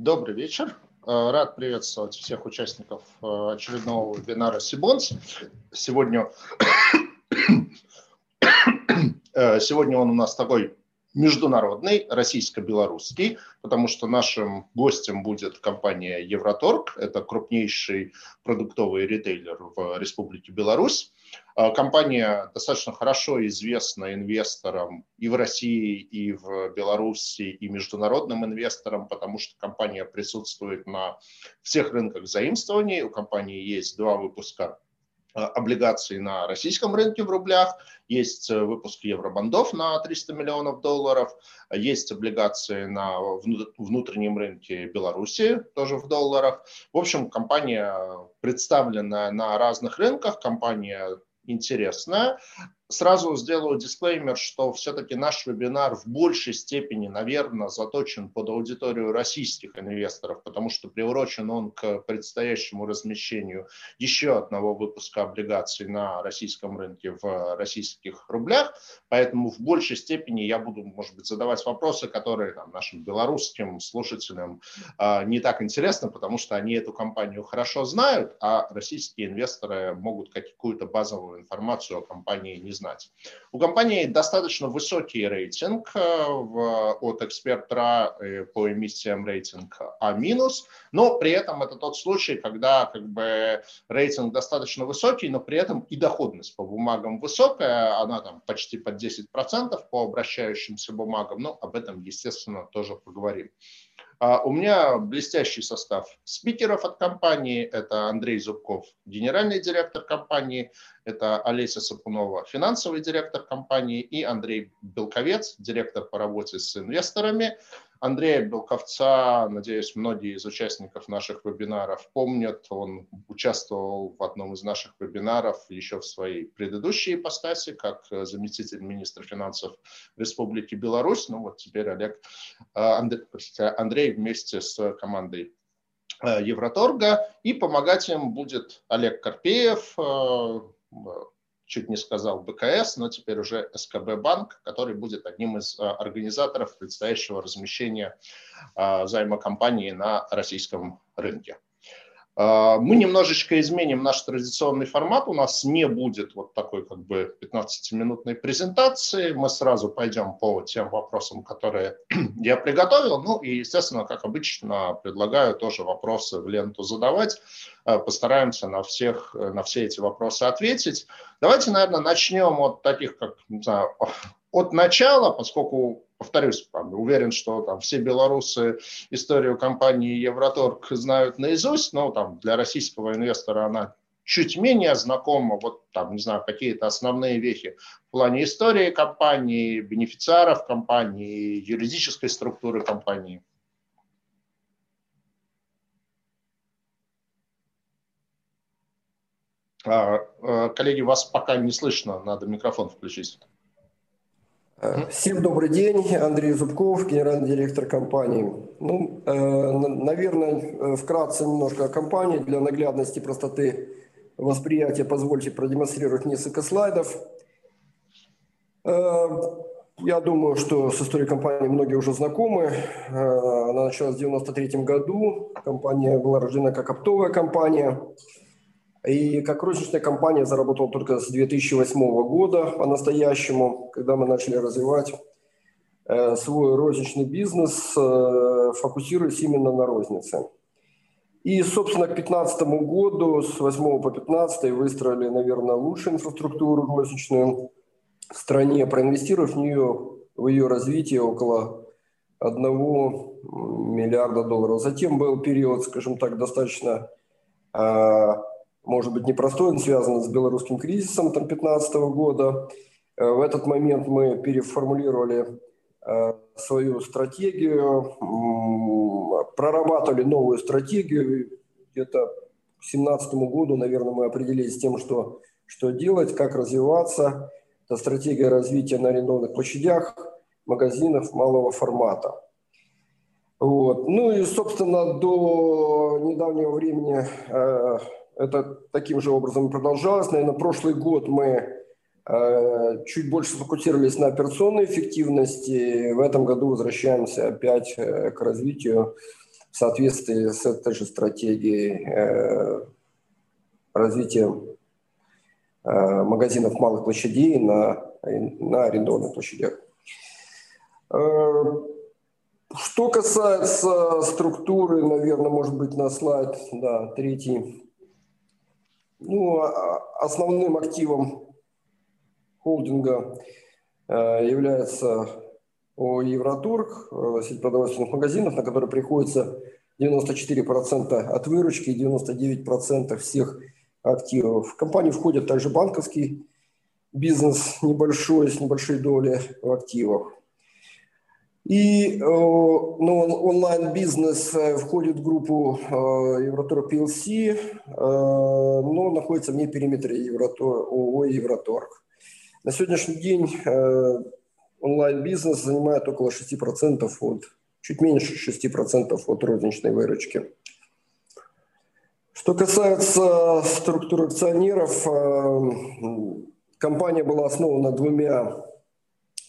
Добрый вечер. Э, рад приветствовать всех участников э, очередного вебинара Сибонс. Сегодня, э, сегодня он у нас такой международный, российско-белорусский, потому что нашим гостем будет компания Евроторг. Это крупнейший продуктовый ритейлер в Республике Беларусь. А, компания достаточно хорошо известна инвесторам и в России, и в Беларуси, и международным инвесторам, потому что компания присутствует на всех рынках заимствований. У компании есть два выпуска облигаций на российском рынке в рублях, есть э, выпуск евробандов на 300 миллионов долларов, есть облигации на внутреннем рынке Беларуси, тоже в долларах. В общем, компания представлена на разных рынках, компания интересная. Сразу сделаю дисклеймер, что все-таки наш вебинар в большей степени, наверное, заточен под аудиторию российских инвесторов, потому что приурочен он к предстоящему размещению еще одного выпуска облигаций на российском рынке в российских рублях. Поэтому в большей степени я буду, может быть, задавать вопросы, которые там, нашим белорусским слушателям э, не так интересны, потому что они эту компанию хорошо знают, а российские инвесторы могут какую-то базовую информацию о компании не знать. У компании достаточно высокий рейтинг э, в, от экспертра э, по эмиссиям рейтинг А-, но при этом это тот случай, когда как бы рейтинг достаточно высокий, но при этом и доходность по бумагам высокая, она там почти под 10% по обращающимся бумагам, но об этом, естественно, тоже поговорим. А у меня блестящий состав спикеров от компании. Это Андрей Зубков, генеральный директор компании. Это Олеся Сапунова, финансовый директор компании. И Андрей Белковец, директор по работе с инвесторами. Андрея Белковца, надеюсь, многие из участников наших вебинаров помнят. Он участвовал в одном из наших вебинаров еще в своей предыдущей ипостаси, как заместитель министра финансов Республики Беларусь. Ну вот теперь Олег, э, Андрей, вместе с командой э, Евроторга. И помогать им будет Олег Карпеев, э, чуть не сказал БКС, но теперь уже СКБ Банк, который будет одним из а, организаторов предстоящего размещения а, займа компании на российском рынке. А, мы немножечко изменим наш традиционный формат. У нас не будет вот такой как бы 15-минутной презентации. Мы сразу пойдем по тем вопросам, которые я приготовил. Ну и, естественно, как обычно, предлагаю тоже вопросы в ленту задавать. Э, постараемся на, всех, на все эти вопросы ответить. Давайте, наверное, начнем от таких, как, не знаю, от начала, поскольку, повторюсь, уверен, что там все белорусы историю компании Евроторг знают наизусть, но там для российского инвестора она чуть менее знакома, вот там, не знаю, какие-то основные вехи в плане истории компании, бенефициаров компании, юридической структуры компании. А, а, коллеги, вас пока не слышно, надо микрофон включить. Всем добрый день, Андрей Зубков, генеральный директор компании. Ну, э, наверное, вкратце немножко о компании для наглядности, простоты восприятия. Позвольте продемонстрировать несколько слайдов. Э, я думаю, что с историей компании многие уже знакомы. Э, она началась в 1993 году. Компания была рождена как оптовая компания. И как розничная компания заработала только с 2008 года по-настоящему, когда мы начали развивать э, свой розничный бизнес, э, фокусируясь именно на рознице. И, собственно, к 2015 году, с 8 по 15 выстроили, наверное, лучшую инфраструктуру розничную в стране, проинвестировав в нее, в ее развитие около 1 миллиарда долларов. Затем был период, скажем так, достаточно э, может быть, непростой, он связан с белорусским кризисом 2015 года. Э, в этот момент мы переформулировали э, свою стратегию, прорабатывали новую стратегию. Где-то к 2017 году, наверное, мы определились с тем, что, что делать, как развиваться. Это стратегия развития на арендованных площадях, магазинов малого формата. Вот. Ну и, собственно, до недавнего времени э, это таким же образом продолжалось. Наверное, прошлый год мы э, чуть больше сфокусировались на операционной эффективности. В этом году возвращаемся опять э, к развитию в соответствии с этой же стратегией э, развития магазинов малых площадей на, на арендованных площадях. Что касается структуры, наверное, может быть, на слайд, да, третий. Ну, а, основным активом холдинга э, является Евротург, э, сеть продовольственных магазинов, на который приходится 94% от выручки и 99% всех активов. В компанию входит также банковский бизнес небольшой, с небольшой долей в активах. И э, ну, онлайн-бизнес э, входит в группу Евроторг PLC, но находится вне периметра Евротор, ООО «Евроторг». На сегодняшний день онлайн-бизнес занимает около 6% от, чуть меньше 6% от розничной выручки. Что касается структуры акционеров, э, компания была основана двумя э,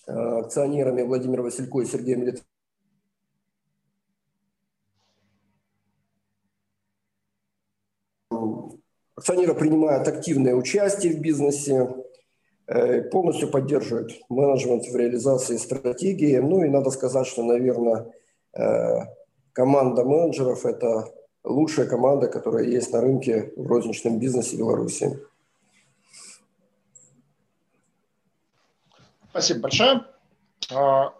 акционерами Владимиром Василько и Сергеем Литвиновым. Акционеры принимают активное участие в бизнесе, Э, полностью поддерживает менеджмент в реализации стратегии. Ну и надо сказать, что, наверное, э, команда менеджеров – это лучшая команда, которая есть на рынке в розничном бизнесе Беларуси. Спасибо большое. А,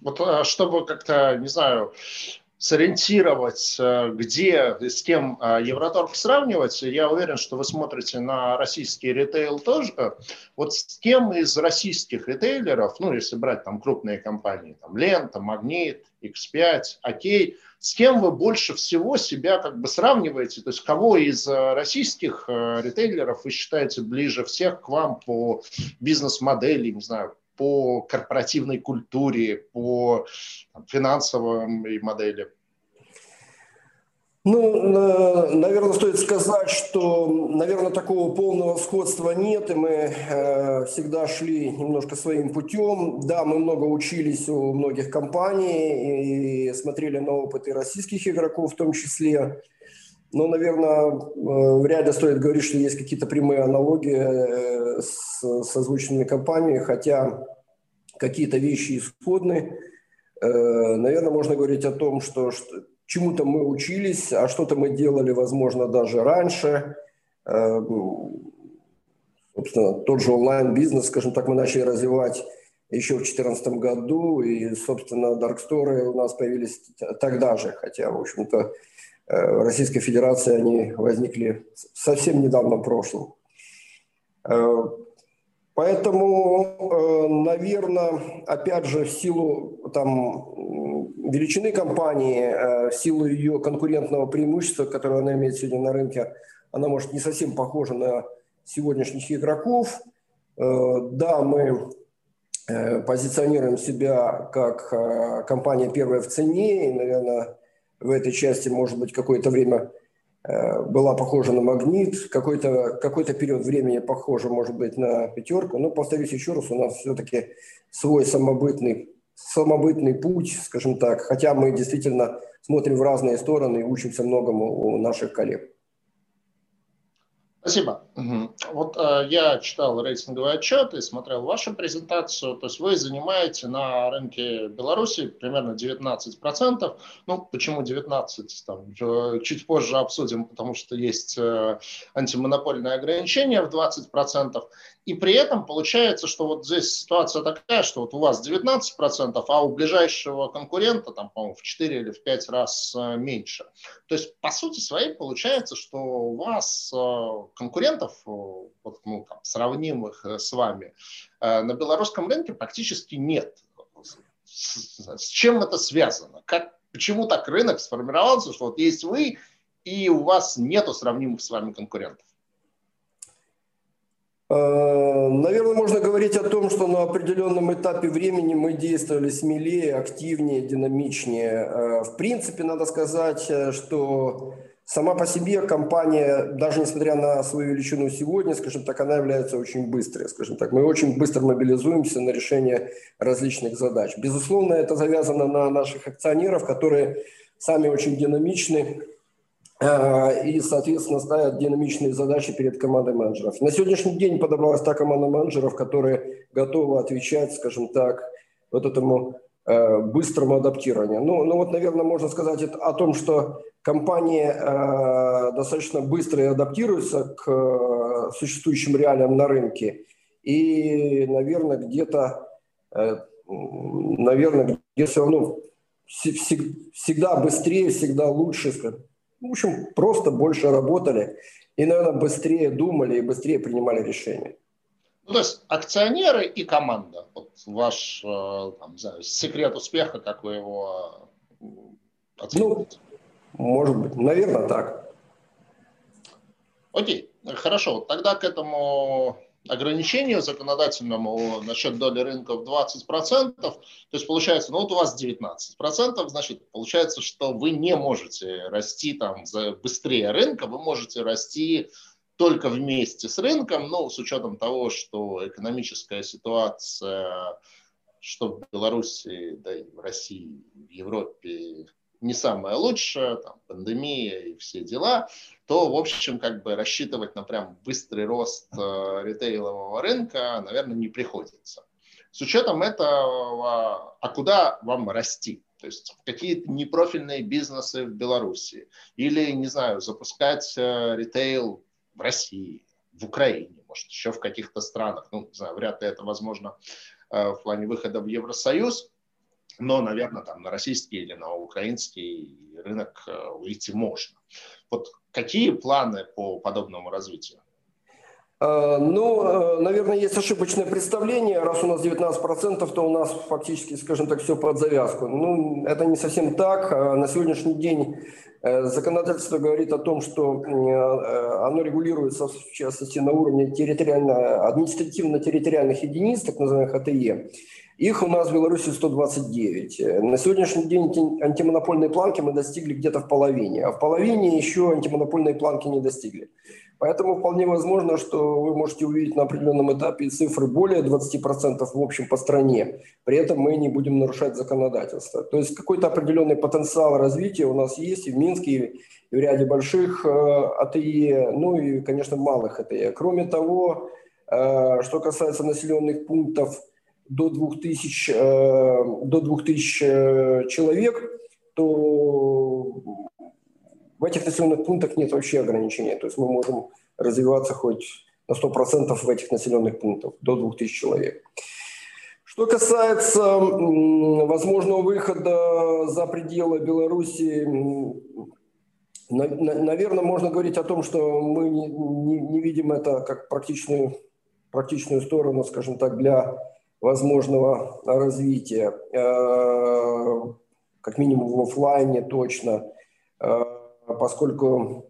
вот а, чтобы как-то, не знаю, сориентировать, э, где, с кем э, Евроторг сравнивать, я уверен, что вы смотрите на российский ритейл тоже. Вот с кем из российских ритейлеров, ну, если брать там крупные компании, там Лента, Магнит, X5, Окей, с кем вы больше всего себя как бы сравниваете, то есть кого из э, российских ритейлеров вы считаете ближе всех к вам по бизнес-модели, не знаю, по корпоративной культуре, по там, финансовой модели? Ну, наверное, стоит сказать, что, наверное, такого полного сходства нет, и мы э, всегда шли немножко своим путем. Да, мы много учились у многих компаний и смотрели на опыты российских игроков в том числе. Но, наверное, э, вряд ли стоит говорить, что есть какие-то прямые аналогии э, с созвучными компаниями, хотя какие-то вещи исходны. Э, наверное, можно говорить о том, что чему-то мы учились, а что-то мы делали, возможно, даже раньше. Собственно, тот же онлайн-бизнес, скажем так, мы начали развивать еще в 2014 году, и, собственно, дарксторы у нас появились тогда же, хотя, в общем-то, Российской Федерации они возникли совсем недавно в прошлом. Э, поэтому, э, наверное, опять же, в силу там, величины компании, в силу ее конкурентного преимущества, которое она имеет сегодня на рынке, она может не совсем похожа на сегодняшних игроков. Да, мы позиционируем себя как компания первая в цене, и, наверное, в этой части, может быть, какое-то время э, была похожа на магнит, какой-то какой период времени похожа, может быть, на пятерку. Но, повторюсь еще раз, у нас все-таки свой самобытный, самобытный путь, скажем так, хотя мы действительно смотрим в разные стороны и учимся многому у наших коллег. Спасибо. Угу. Вот э, я читал рейтинговый отчет и смотрел вашу презентацию. То есть вы занимаете на рынке Беларуси примерно 19%. Ну, почему 19%? Там, чуть позже обсудим, потому что есть э, антимонопольное ограничение в 20%. И при этом получается, что вот здесь ситуация такая, что вот у вас 19%, а у ближайшего конкурента, там, по-моему, в 4 или в 5 раз э, меньше. То есть, по сути своей, получается, что у вас э, конкурентов, э, вот, ну, там, сравнимых с вами, на белорусском рынке практически нет. С, чем это связано? Как, почему так рынок сформировался, что вот есть вы, и у вас нету сравнимых с вами конкурентов? Э, наверное, можно говорить о том, что на определенном этапе времени мы действовали смелее, активнее, динамичнее. Э, в принципе, надо сказать, э, что сама по себе компания, даже несмотря на свою величину сегодня, скажем так, она является очень быстрой, скажем так. Мы очень быстро мобилизуемся на решение различных задач. Безусловно, это завязано на наших акционеров, которые сами очень динамичны э, и, соответственно, ставят динамичные задачи перед командой менеджеров. На сегодняшний день подобралась та команда менеджеров, которые готовы отвечать, скажем так, вот этому быстрому адаптированию. Ну, ну вот, наверное, можно сказать о том, что компании э, достаточно быстро адаптируются к э, существующим реалиям на рынке. И, наверное, где-то, э, наверное, где все равно всегда быстрее, всегда лучше. В общем, просто больше работали и, наверное, быстрее думали и быстрее принимали решения. Ну, то есть акционеры и команда. Вот ваш э, там, знаю, секрет успеха, как вы его э, оцениваете? Ну, может быть, наверное, так. Окей, хорошо. Тогда к этому ограничению законодательному насчет доли рынка в 20%, то есть получается, ну вот у вас 19%, значит, получается, что вы не можете расти там быстрее рынка, вы можете расти только вместе с рынком, но с учетом того, что экономическая ситуация, что в Беларуси, да и в России, в Европе не самая лучшая, там, пандемия и все дела, то, в общем, как бы рассчитывать на прям быстрый рост э, ритейлового рынка, наверное, не приходится. С учетом этого, а куда вам расти? То есть какие-то непрофильные бизнесы в Беларуси или, не знаю, запускать э, ритейл в России, в Украине, может, еще в каких-то странах. Ну, не знаю, вряд ли это возможно э, в плане выхода в Евросоюз но, наверное, там на российский или на украинский рынок э, выйти можно. Вот какие планы по подобному развитию? Э, ну, наверное, есть ошибочное представление. Раз у нас 19%, то у нас фактически, скажем так, все под завязку. Ну, это не совсем так. На сегодняшний день законодательство говорит о том, что оно регулируется, в частности, на уровне территориально, административно-территориальных единиц, так называемых АТЕ. Их у нас в Беларуси 129. На сегодняшний день антимонопольные планки мы достигли где-то в половине, а в половине еще антимонопольные планки не достигли. Поэтому вполне возможно, что вы можете увидеть на определенном этапе цифры более 20% в общем по стране. При этом мы не будем нарушать законодательство. То есть какой-то определенный потенциал развития у нас есть и в Минске, и в ряде больших э, АТЕ, ну и, конечно, малых АТЕ. Кроме того, э, что касается населенных пунктов – до 2000, э, до 2000 э, человек, то в этих населенных пунктах нет вообще ограничения. То есть мы можем развиваться хоть на 100% в этих населенных пунктах, до 2000 человек. Что касается возможного выхода за пределы Беларуси, наверное, можно говорить о том, что мы не, не, не видим это как практичную, практичную сторону, скажем так, для возможного развития, э, как минимум в офлайне точно, э, поскольку,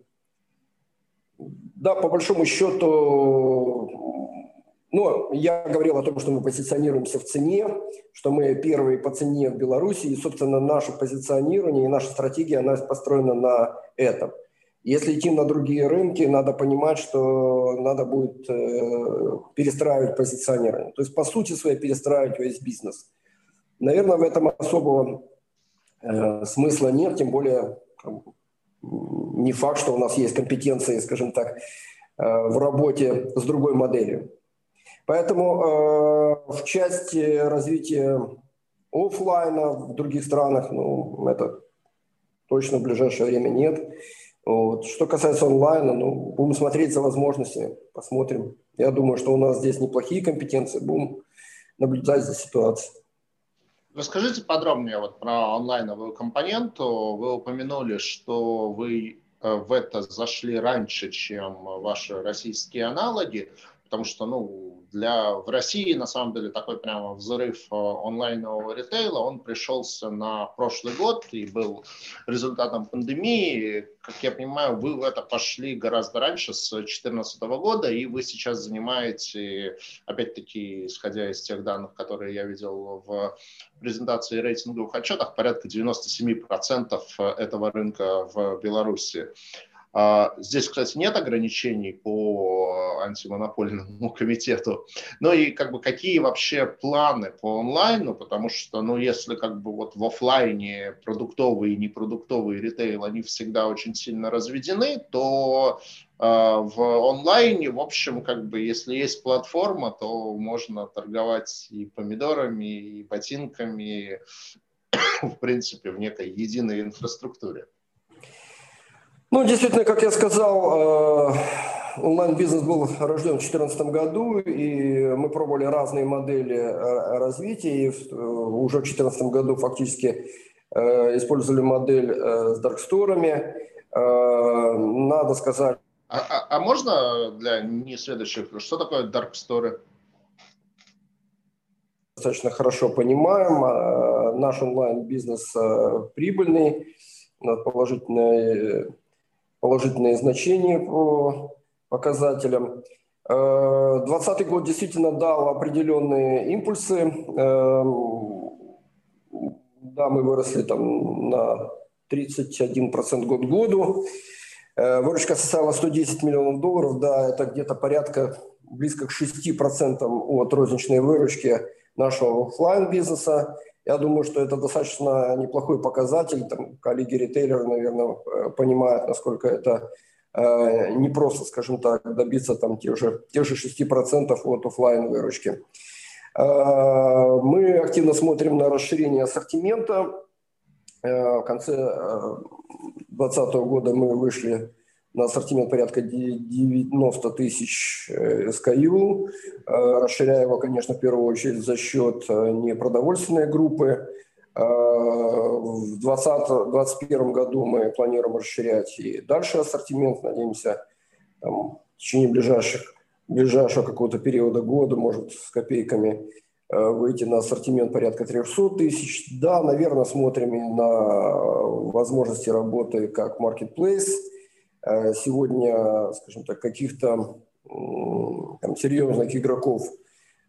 да, по большому счету, ну, я говорил о том, что мы позиционируемся в цене, что мы первые по цене в Беларуси, и, собственно, наше позиционирование и наша стратегия, она построена на этом. Если идти на другие рынки, надо понимать, что надо будет э, перестраивать позиционирование. То есть, по сути своей, перестраивать весь бизнес. Наверное, в этом особого э, смысла нет, тем более не факт, что у нас есть компетенции, скажем так, э, в работе с другой моделью. Поэтому э, в части развития офлайна в других странах, ну, это точно в ближайшее время нет. Вот. Что касается онлайна, ну, будем смотреть за возможностями, посмотрим. Я думаю, что у нас здесь неплохие компетенции, будем наблюдать за ситуацией. Расскажите подробнее вот про онлайновую компоненту. Вы упомянули, что вы э, в это зашли раньше, чем ваши российские аналоги, потому что ну, для, в России, на самом деле, такой прямо взрыв э, онлайнового ритейла, он пришелся на прошлый год и был результатом пандемии. Как я понимаю, вы в это пошли гораздо раньше, с 2014 года, и вы сейчас занимаете, опять-таки, исходя из тех данных, которые я видел в презентации рейтинговых отчетах, порядка 97% этого рынка в Беларуси. А, здесь, кстати, нет ограничений по антимонопольному комитету. Ну и как бы какие вообще планы по онлайну, потому что, ну, если как бы вот в офлайне продуктовый и непродуктовый ритейл, они всегда очень сильно разведены, то э, в онлайне, в общем, как бы, если есть платформа, то можно торговать и помидорами, и ботинками, в принципе, в некой единой инфраструктуре. Ну, действительно, как я сказал, э, онлайн-бизнес был рожден в 2014 году, и мы пробовали разные модели э, развития, и э, уже в 2014 году фактически использовали модель с дарксторами. Надо сказать... А, а, а можно для несведущих, что такое дарксторы? Достаточно хорошо понимаем. Наш онлайн-бизнес прибыльный, положительный положительные значения по показателям. 2020 э, год действительно дал определенные импульсы. Э, да, мы выросли там на 31% год к году. Э, выручка составила 110 миллионов долларов. Да, это где-то порядка близко к 6% от розничной выручки нашего офлайн бизнеса. Я думаю, что это достаточно неплохой показатель. Там коллеги-ритейлеры, наверное, э, понимают, насколько это э, не просто, скажем так, добиться там тех же, тех же 6% от офлайн выручки. Э, мы активно смотрим на расширение ассортимента. В конце 2020 года мы вышли на ассортимент порядка 90 тысяч SKU, э, э, расширяя его, конечно, в первую очередь за счет э, непродовольственной группы. В 2021 году мы планируем расширять и дальше ассортимент. Надеемся, там, в течение ближайших, ближайшего какого-то периода года, может, с копейками, выйти на ассортимент порядка 300 тысяч. Да, наверное, смотрим и на возможности работы как marketplace – сегодня, скажем так, каких-то там, серьезных игроков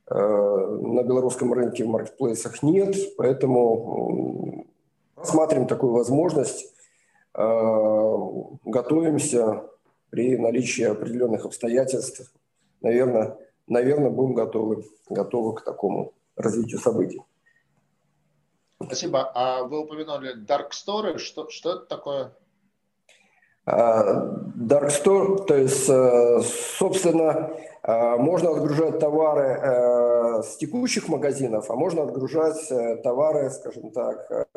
э, на белорусском рынке в маркетплейсах нет, поэтому рассматриваем такую возможность, э, готовимся при наличии определенных обстоятельств, наверное, наверное, будем готовы, готовы к такому развитию событий. Спасибо. А вы упомянули Dark Story. Что, что это такое? Dark Store, то есть, э, собственно, э, можно отгружать товары э, с текущих магазинов, а можно отгружать товары, скажем так,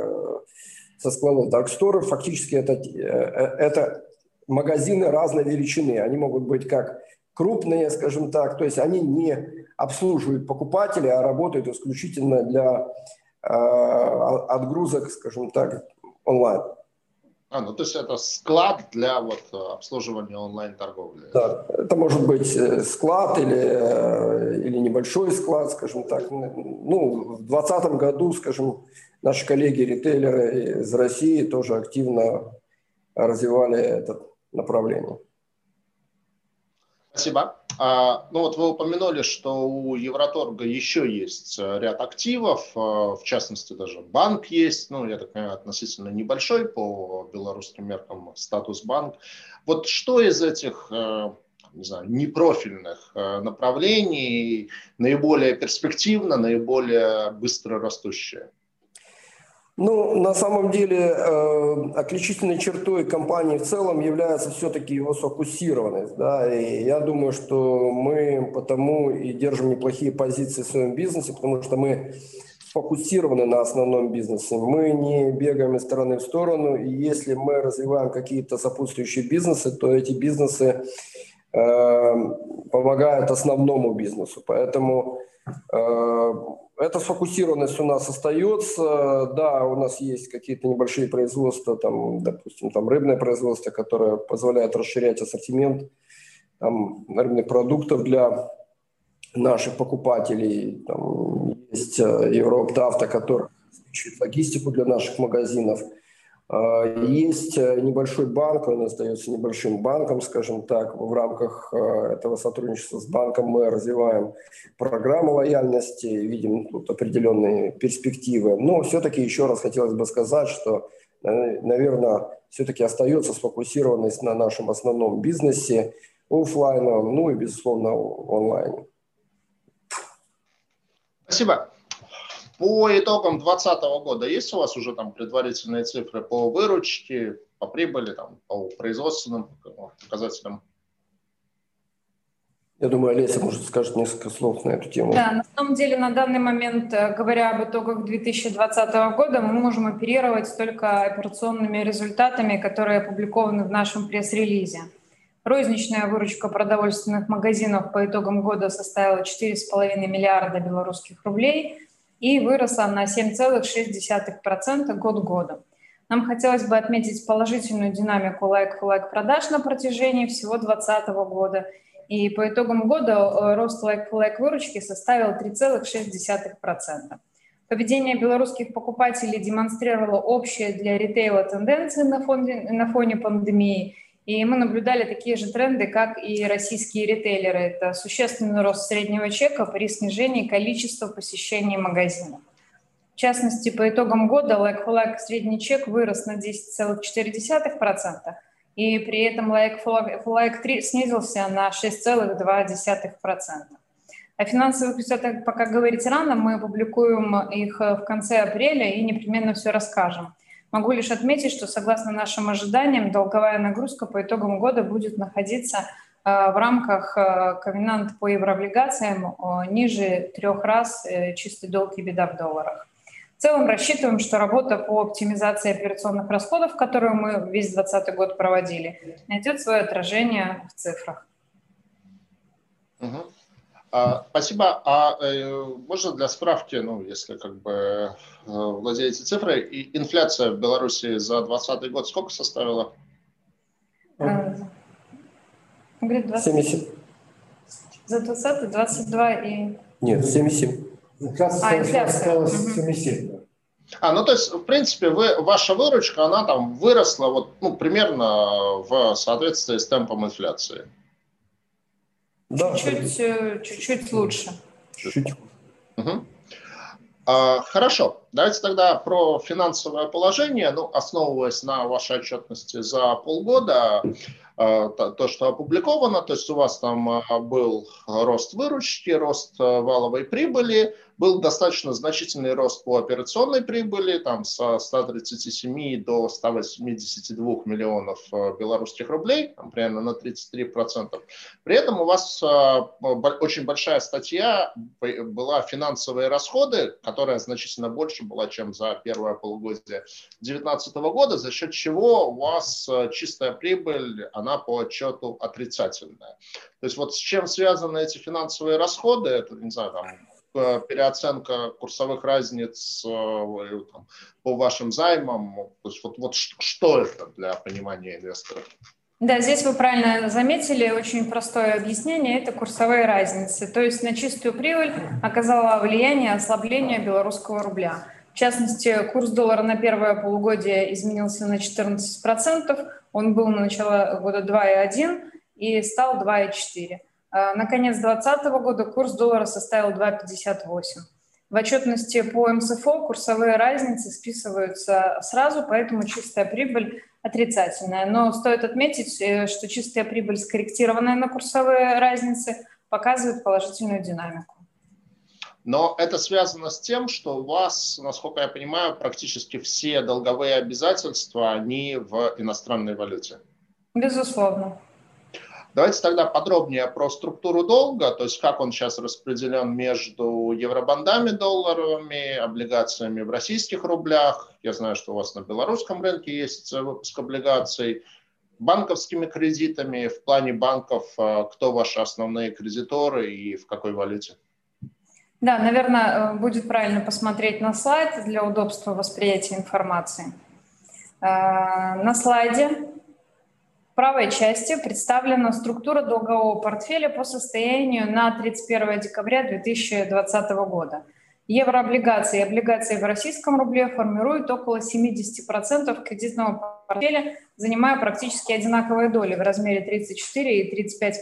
со складов Dark Store. Фактически это, это магазины разной величины. Они могут быть как крупные, скажем так, то есть они не обслуживают покупателей, а работают исключительно для отгрузок, скажем так, онлайн. А, ну то есть это склад для вот э, обслуживания онлайн-торговли. Да, это может быть э, склад или, э, или небольшой склад, скажем так. Ну, в 2020 году, скажем, наши коллеги-ритейлеры из России тоже активно развивали это направление. Спасибо. А, ну вот вы упомянули, что у Евроторга еще есть э, ряд активов, э, в частности даже банк есть, ну я так понимаю, относительно небольшой по белорусским меркам статус банк. Вот что из этих э, не знаю, непрофильных направлений наиболее перспективно, наиболее быстро растущее? Ну, на самом деле, э, отличительной чертой компании в целом является все-таки его сфокусированность. Да? И я думаю, что мы потому и держим неплохие позиции в своем бизнесе, потому что мы сфокусированы на основном бизнесе. Мы не бегаем из стороны в сторону. И если мы развиваем какие-то сопутствующие бизнесы, то эти бизнесы э, помогают основному бизнесу. Поэтому э, эта сфокусированность у нас остается. Да, у нас есть какие-то небольшие производства, там, допустим, там рыбное производство, которое позволяет расширять ассортимент там, рыбных продуктов для наших покупателей. Там есть э, Европавто, который обеспечивает логистику для наших магазинов – есть э, небольшой банк, он остается небольшим банком, скажем так. В рамках э, этого сотрудничества с банком мы развиваем программу лояльности, видим тут определенные перспективы. Но все-таки еще раз хотелось бы сказать, что, наверное, все-таки остается сфокусированность на нашем основном бизнесе, офлайновом, ну и, безусловно, онлайне. Спасибо. По итогам 2020 года есть у вас уже там предварительные цифры по выручке, по прибыли, там, по производственным показателям? Я думаю, Олеся, может, скажет несколько слов на эту тему. Да, на самом деле, на данный момент, э, говоря об итогах 2020 года, мы можем оперировать только операционными результатами, которые опубликованы в нашем пресс-релизе. Розничная выручка продовольственных магазинов по итогам года составила 4,5 миллиарда белорусских рублей и выросла на 7,6% год года. Нам хотелось бы отметить положительную динамику лайк-for-лайк продаж на протяжении всего 2020 года. И по итогам года э, рост лайк-for-лайк выручки составил 3,6%. Поведение белорусских покупателей демонстрировало общие для ритейла тенденции на фоне, на фоне пандемии – и мы наблюдали такие же тренды, как и российские ритейлеры. Это существенный рост среднего чека при снижении количества посещений магазинов. В частности, по итогам года like-for-like средний чек вырос на 10,4%, и при этом like-for-like 3 снизился на 6,2%. О финансовых результатах пока говорить рано, мы опубликуем их в конце апреля и непременно все расскажем. Могу лишь отметить, что согласно нашим ожиданиям, долговая нагрузка по итогам года будет находиться э, в рамках э, ковенанта по еврооблигациям ниже трех раз э, чистый долг и беда в долларах. В целом рассчитываем, что работа по оптимизации операционных расходов, которую мы весь 2020 год проводили, найдет свое отражение в цифрах. А, спасибо. А э, можно для справки, ну, если как бы э, владеете цифрой, и инфляция в Беларуси за 2020 год сколько составила? А, говорит, 20... 77. За 20 22 и... Нет, 77. Инфляция, а, инфляция. 77, да. А, ну то есть, в принципе, вы, ваша выручка, она там выросла вот, ну, примерно в соответствии с темпом инфляции. Да, чуть-чуть, э, чуть-чуть лучше. Чуть-чуть. Угу. А, хорошо, давайте тогда про финансовое положение, ну, основываясь на вашей отчетности за полгода, а, то, что опубликовано, то есть у вас там а, был рост выручки, рост валовой прибыли, был достаточно значительный рост по операционной прибыли, там со 137 до 182 миллионов э, белорусских рублей, там, примерно на 33%. При этом у вас э, очень большая статья была финансовые расходы, которая значительно больше была, чем за первое полугодие 2019 года, за счет чего у вас э, чистая прибыль, она по отчету отрицательная. То есть вот с чем связаны эти финансовые расходы, это, не знаю, там, переоценка курсовых разниц э, там, по вашим займам? То есть вот, вот что это для понимания инвесторов? Да, здесь вы правильно заметили, очень простое объяснение – это курсовые разницы. То есть на чистую прибыль оказало влияние ослабления белорусского рубля. В частности, курс доллара на первое полугодие изменился на 14%, он был на начало года 2,1 и стал 2,4. А, на конец 2020 года курс доллара составил 2,58. В отчетности по МСФО курсовые разницы списываются сразу, поэтому чистая прибыль отрицательная. Но стоит отметить, э, что чистая прибыль, скорректированная на курсовые разницы, показывает положительную динамику. Но это связано с тем, что у вас, насколько я понимаю, практически все долговые обязательства, они в иностранной валюте. Безусловно. Давайте тогда подробнее про структуру долга, то есть как он сейчас распределен между евробандами долларовыми, облигациями в российских рублях. Я знаю, что у вас на белорусском рынке есть выпуск облигаций, банковскими кредитами. В плане банков а, кто ваши основные кредиторы и в какой валюте? Да, наверное, э, будет правильно посмотреть на слайд для удобства восприятия информации. Э, на слайде правой части представлена структура долгового портфеля по состоянию на 31 декабря 2020 года. Еврооблигации и облигации в российском рубле формируют около 70% кредитного портфеля, занимая практически одинаковые доли в размере 34 и 35%.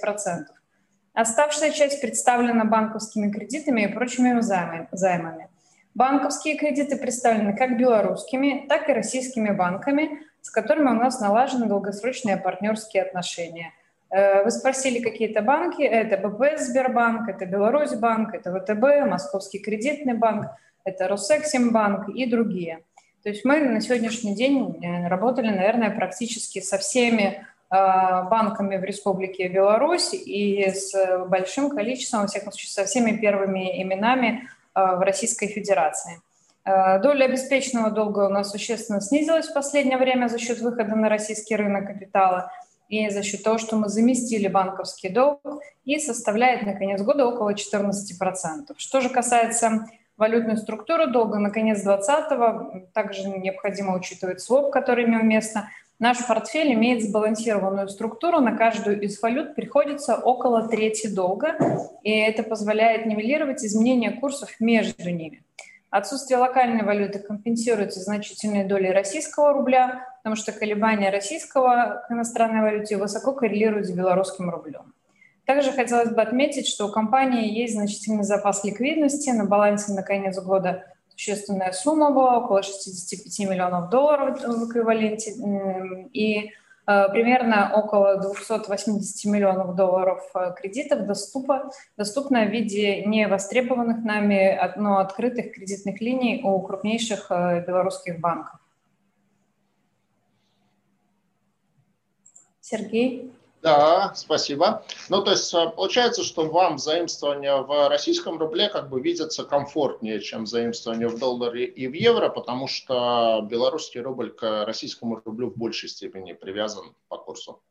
Оставшая часть представлена банковскими кредитами и прочими займами. Банковские кредиты представлены как белорусскими, так и российскими банками с которыми у нас налажены долгосрочные партнерские отношения. Вы спросили какие-то банки, это БПС Сбербанк, это Беларусь банк, это ВТБ, Московский кредитный банк, это Росэксимбанк и другие. То есть мы на сегодняшний день работали, наверное, практически со всеми Э, банками в Республике Беларусь и с большим количеством, во всяком случае, со всеми первыми именами э, в Российской Федерации. Э, доля обеспеченного долга у нас существенно снизилась в последнее время за счет выхода на российский рынок капитала и за счет того, что мы заместили банковский долг и составляет на конец года около 14%. Что же касается валютной структуры долга на конец 2020 также необходимо учитывать своп, который имел место – Наш портфель имеет сбалансированную структуру, на каждую из валют приходится около трети долга, и это позволяет нивелировать изменения курсов между ними. Отсутствие локальной валюты компенсируется значительной долей российского рубля, потому что колебания российского к иностранной валюте высоко коррелируют с белорусским рублем. Также хотелось бы отметить, что у компании есть значительный запас ликвидности на балансе на конец года существенная сумма была, около 65 миллионов долларов в эквиваленте, и примерно около 280 миллионов долларов э, кредитов доступа, доступно в виде невостребованных нами, но открытых кредитных линий у крупнейших э, белорусских банков. Сергей? Да, спасибо. Ну, то есть э, получается, что вам заимствование в российском рубле как бы видится комфортнее, чем заимствование в долларе и в евро, потому что белорусский рубль к российскому рублю в большей степени привязан по курсу.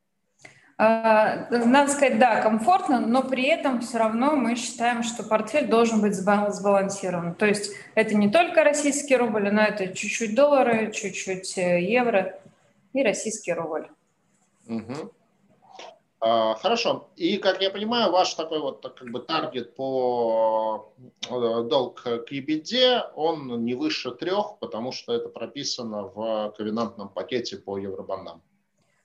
А, надо сказать, да, комфортно, но при этом все равно мы считаем, что портфель должен быть сбалансирован. То есть это не только российский рубль, но это чуть-чуть доллары, чуть-чуть э, евро и российский рубль. Угу. А, хорошо. И, как я понимаю, ваш такой вот как бы таргет по э, долг к EBITDA, он не выше трех, потому что это прописано в ковенантном пакете по евробандам.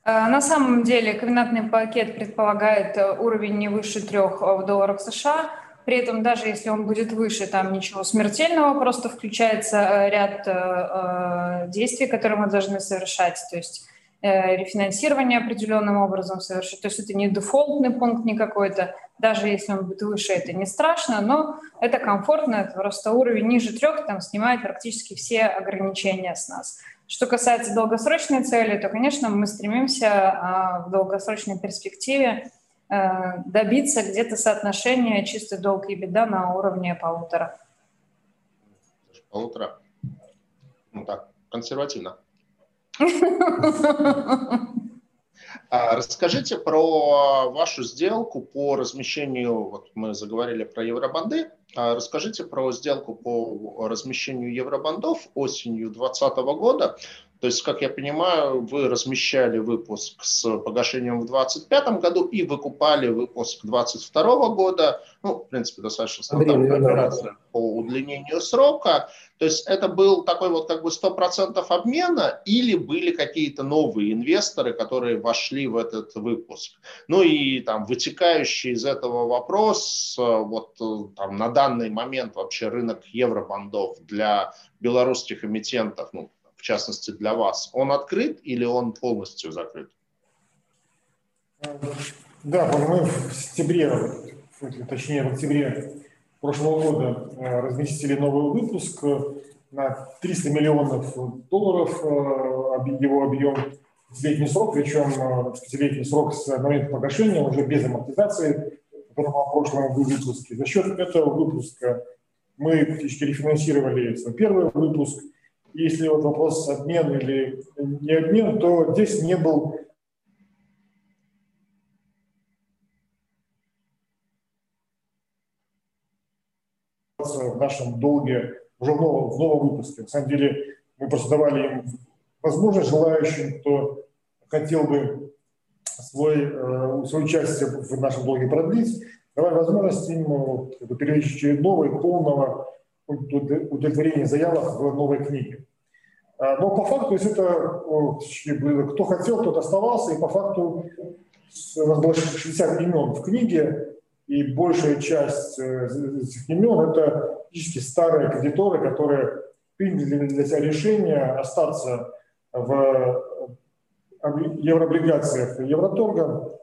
А, на самом деле ковенантный пакет предполагает э, уровень не выше трех в долларах США. При этом даже если он будет выше, там ничего смертельного, просто включается э, ряд действий, которые мы должны совершать. То есть Э, рефинансирование определенным образом совершить. То есть это не дефолтный пункт не какой-то, даже если он будет выше, это не страшно, но это комфортно, это просто уровень ниже трех, там снимает практически все ограничения с нас. Что касается долгосрочной цели, то, конечно, мы стремимся а, в долгосрочной перспективе э, добиться где-то соотношения чистый долг и беда на уровне полутора. Полутора. Ну так, консервативно. А расскажите про вашу сделку по размещению, вот мы заговорили про евробанды, расскажите про сделку по размещению евробандов осенью 2020 года. То есть, как я понимаю, вы размещали выпуск с погашением в 2025 году и выкупали выпуск 2022 года. Ну, в принципе, достаточно стандартная операция по удлинению срока. То есть это был такой вот как бы 100% обмена или были какие-то новые инвесторы, которые вошли в этот выпуск? Ну и там вытекающий из этого вопрос, вот там на данный момент вообще рынок евробандов для белорусских эмитентов, ну, в частности для вас, он открыт или он полностью закрыт? Да, мы в сентябре, точнее в октябре прошлого года э, разместили новый выпуск на 300 миллионов долларов, э, его объем, пятилетний срок, причем э, пятилетний срок с момента погашения уже без амортизации, в прошлом выпуске. За счет этого выпуска мы фактически рефинансировали первый выпуск – если вот вопрос обмен или не обмен, то здесь не был в нашем долге уже в новом, в новом выпуске. На самом деле мы просто давали им возможность желающим, кто хотел бы свой, э, свою часть в нашем долге продлить, давали возможность им ну, перевести очередного полного удовлетворения заявок в новой книге. А, но по факту, если это кто хотел, тот оставался, и по факту у нас было 60 имен в книге, и большая часть э, этих имен – это фактически старые кредиторы, которые приняли для себя решение остаться в еврооблигациях Евроторга,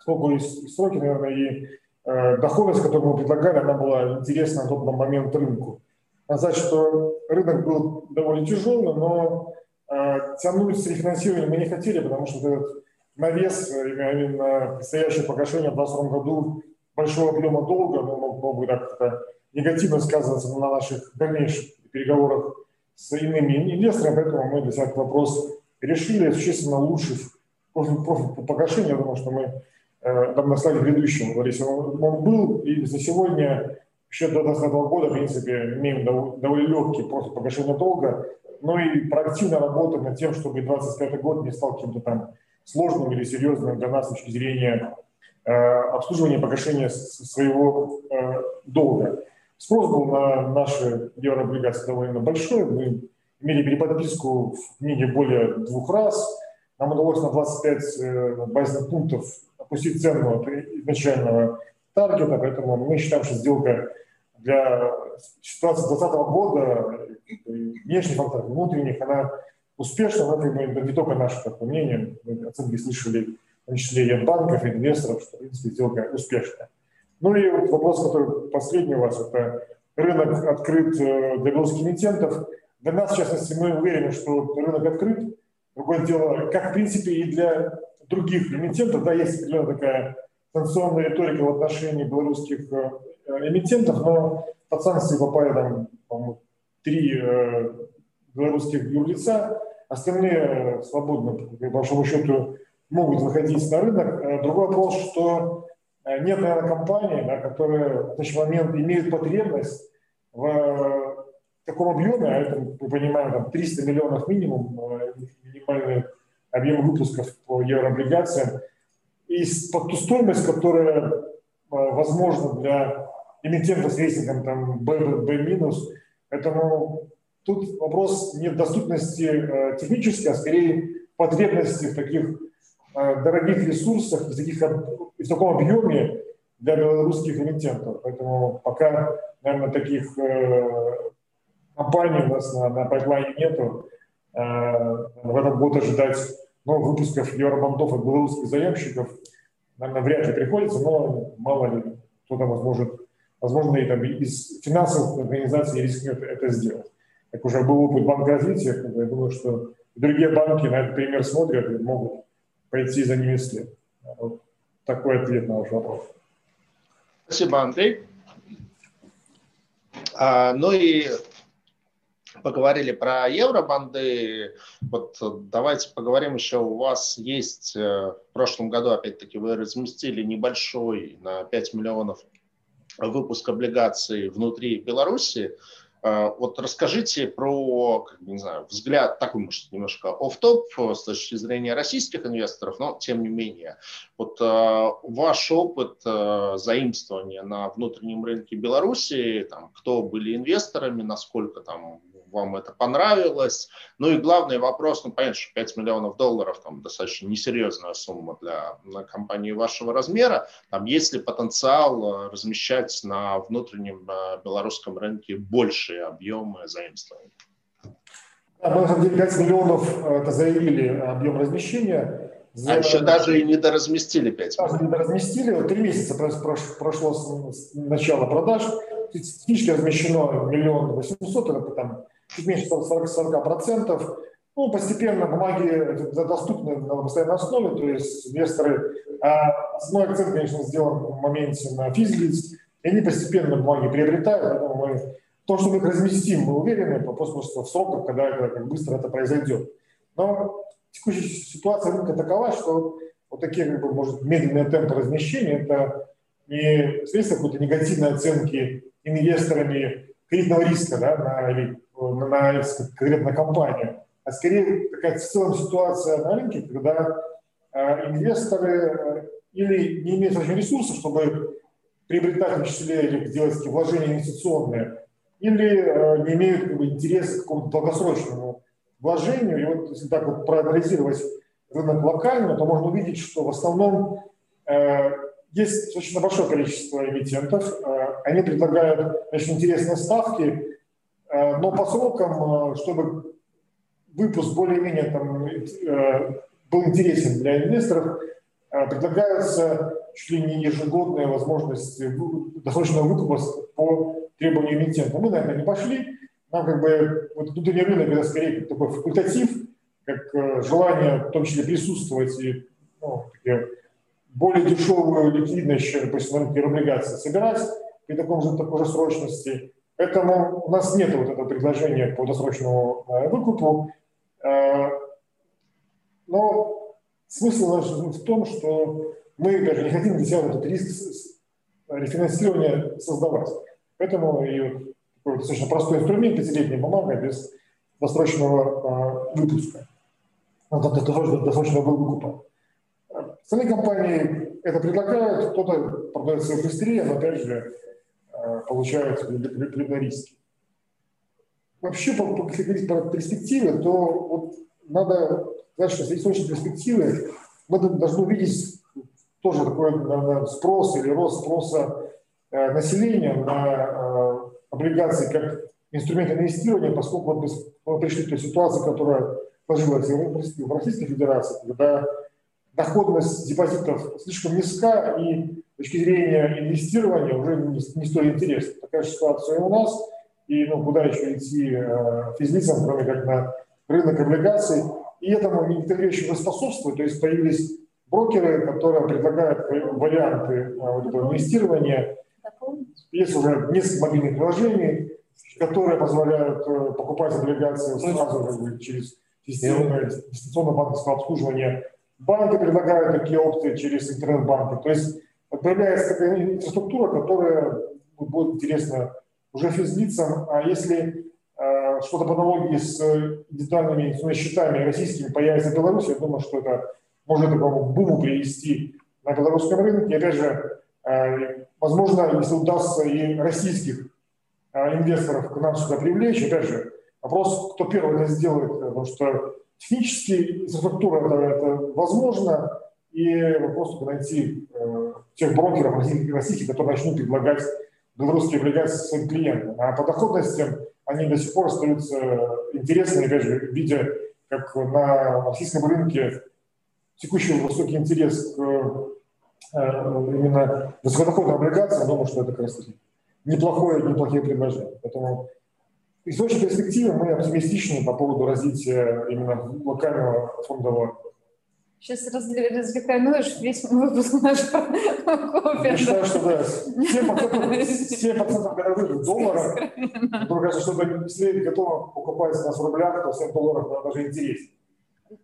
сколько и сроки, наверное, и э, доходность, которую мы предлагали, она была интересна на тот момент рынку. Сказать, что рынок был довольно тяжелый, но э, тянуть с рефинансированием мы не хотели, потому что этот навес, именно предстоящее погашение в 2022 году большого объема долга, ну, мог, мог бы как-то негативно сказываться на наших дальнейших переговорах с иными инвесторами, поэтому мы для себя этот вопрос решили, существенно улучшив профиль, профиль по погашению. Я думаю, что мы э, там на слайде предыдущем говорили, он, он был, и за сегодня еще до 2020 года, в принципе, имеем довольно легкий профиль погашения долга, но и проактивно работаем над тем, чтобы 2025 год не стал каким-то там сложным или серьезным для нас с точки зрения э, обслуживания погашения своего э, долга. Спрос был на наши еврооблигации довольно большой. Мы имели переподписку в книге более двух раз. Нам удалось на 25 э, базисных пунктов опустить цену от изначального таргета, поэтому мы считаем, что сделка для ситуации 2020 года, внешних факторов, внутренних, она успешна, но это не только наше такое мнение, мы оценки слышали, в том числе и от банков, и инвесторов, что, в принципе, сделка успешная. Ну и вот вопрос, который последний у вас, это рынок открыт э, для белорусских эмитентов. Для нас, в частности, мы уверены, что рынок открыт. Другое дело, как, в принципе, и для других эмитентов, да, есть определенная такая санкционная риторика в отношении белорусских э, эмитентов, но под санкции попали там, по-моему, три э, белорусских юрлица, остальные свободно, по большому счету, могут выходить на рынок. Другой вопрос, что Э, нет, наверное, компании, да, которая в настоящий момент имеют потребность в таком объеме, а это, мы понимаем, там 300 миллионов минимум, э, минимальный объем выпусков по еврооблигациям, и ту стоимость, которая э, возможна для эмитента с рейтингом там, B, поэтому тут вопрос не доступности технически, а скорее потребности в таких дорогих ресурсах, в таких в таком объеме для белорусских эмитентов. Поэтому пока, наверное, таких э, компаний у нас на, на пайплайне нету. Э, в этом году ожидать новых выпусков евробандов от белорусских заемщиков, наверное, вряд ли приходится, но мало ли кто-то возможно, возможно и там из финансовых организаций рискнет это сделать. Как уже был опыт банка развития, я думаю, что другие банки на этот пример смотрят и могут пойти за ними вслед. Вот такой ответ на ваш вопрос. Спасибо, Андрей. А, ну и поговорили про евробанды. Вот давайте поговорим еще. У вас есть э, в прошлом году, опять-таки, вы разместили небольшой на 5 миллионов выпуск облигаций внутри Беларуси. А, вот расскажите про, как, не знаю, взгляд, такой, может, немножко оф-топ с точки зрения российских инвесторов, но тем не менее. Вот э, ваш опыт э, заимствования на внутреннем рынке Беларуси, там, кто были инвесторами, насколько там вам это понравилось. Ну и главный вопрос, ну понятно, что 5 миллионов долларов там достаточно несерьезная сумма для компании вашего размера. Там есть ли потенциал э, размещать на внутреннем э, белорусском рынке большие объемы заимствований? Да, мы на самом деле 5 миллионов э, это заявили объем размещения. За... А еще даже и не доразместили 5 миллионов. Даже не доразместили. Три месяца прошло с начала продаж. Технически размещено миллион восемьсот, это там чуть меньше 40%. Ну, постепенно бумаги доступны на постоянной основе, то есть инвесторы, а основной акцент, конечно, сделан в моменте на физлиц, и они постепенно бумаги приобретают, поэтому мы, то, что мы их разместим, мы уверены, вопрос просто в сроках, когда это, как быстро это произойдет. Но текущая ситуация рынка такова, что вот такие, как бы, может, медленные темпы размещения, это не следствие какой-то негативной оценки инвесторами кредитного риска да, на, или на конкретно компанию, а скорее такая в целом ситуация на рынке, когда э, инвесторы э, или не имеют очень ресурсов, чтобы приобретать в числе или делать такие вложения инвестиционные, или э, не имеют как бы, интереса к какому-то долгосрочному вложению. И вот если так вот проанализировать рынок локально, то можно увидеть, что в основном э, есть достаточно большое количество эмитентов. Э, они предлагают очень интересные ставки, Э, но по срокам, э, чтобы выпуск более-менее там, э, был интересен для инвесторов, э, предлагается чуть ли не ежегодная возможность досрочного выкупа по требованию эмитента. Мы на это не пошли. Нам как бы вот внутренний рынок это скорее как такой факультатив, как э, желание в том числе присутствовать и ну, более дешевую ликвидность, чем, допустим, рынке облигаций собирать при таком же, такой же срочности. Поэтому у нас нет вот этого предложения по досрочному э, выкупу. Э, но смысл наш в том, что мы даже не хотим себя этот риск рефинансирования создавать. Поэтому и такой достаточно простой инструмент, пятилетняя бумага без досрочного э, выпуска, досрочного, выкупа. Остальные компании это предлагают, кто-то продает свое быстрее, но опять же э, получают определенные риски. Вообще, если говорить про перспективы, то вот надо сказать, что с источной перспективы мы должны увидеть тоже такой наверное, спрос или рост спроса э, населения на э, облигации как инструмент инвестирования, поскольку вот мы пришли к той ситуации, которая сложилась в Российской Федерации, когда доходность депозитов слишком низка и с точки зрения инвестирования уже не, не столь интересна. Такая же ситуация и у нас. И ну, куда еще идти э, физлицам, кроме как на рынок облигаций. И этому некоторые вещи уже способствуют. То есть появились брокеры, которые предлагают варианты э, вот этого инвестирования. Есть уже несколько мобильных приложений, которые позволяют э, покупать облигации сразу как бы, через систему дистанционного банковского обслуживания Банки предлагают такие опции через интернет-банки. То есть появляется такая инфраструктура, которая будет интересна уже физлицам. А если э, что-то по аналогии с индивидуальными счетами российскими появится в Беларуси, я думаю, что это может такому буму привести на белорусском рынке. И опять же, э, возможно, если удастся и российских э, инвесторов к нам сюда привлечь, опять же, вопрос, кто первый это сделает, потому что Технически инфраструктура это, это возможно, и вопрос только найти э, тех брокеров российских, которые начнут предлагать белорусские облигации своим клиентам. А по доходностям они до сих пор остаются интересными, опять же, видя, как на российском рынке текущий высокий интерес к э, именно высокодоходным облигациям, думаю, что это как раз неплохое, неплохие предложения. Поэтому из очень перспективы мы оптимистичны по поводу развития именно локального фондового Сейчас разрекламируешь весь выпуск нашего кофе. Я считаю, что да, 7%, годовых долларов. Мне кажется, что если готовы покупать нас в рублях, то 7 долларов даже интереснее.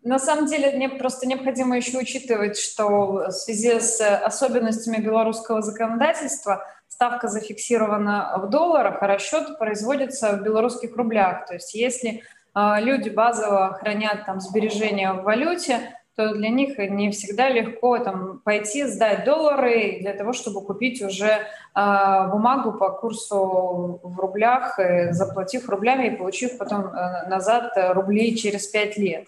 На самом деле, мне просто необходимо еще учитывать, что в связи с особенностями белорусского законодательства ставка зафиксирована в долларах, а расчет производится в белорусских рублях. То есть если э, люди базово хранят там сбережения в валюте, то для них не всегда легко там, пойти сдать доллары для того, чтобы купить уже э, бумагу по курсу в рублях, заплатив рублями и получив потом э, назад рубли через 5 лет.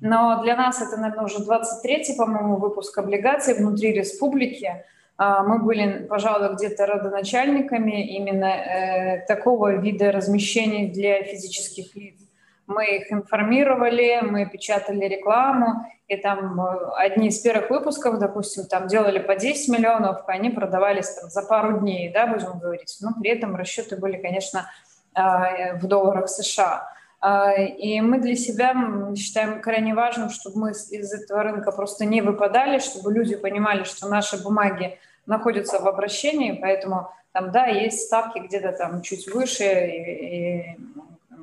Но для нас это, наверное, уже 23-й, по-моему, выпуск облигаций внутри республики – а, мы были, пожалуй, где-то родоначальниками именно э, такого вида размещений для физических лиц. Мы их информировали, мы печатали рекламу, и там э, одни из первых выпусков, допустим, там делали по 10 миллионов, они продавались там за пару дней, да, будем говорить. Но при этом расчеты были, конечно, э, в долларах США. А, и мы для себя считаем крайне важным, чтобы мы из этого рынка просто не выпадали, чтобы люди понимали, что наши бумаги находятся в обращении, поэтому там, да, есть ставки где-то там чуть выше, и, и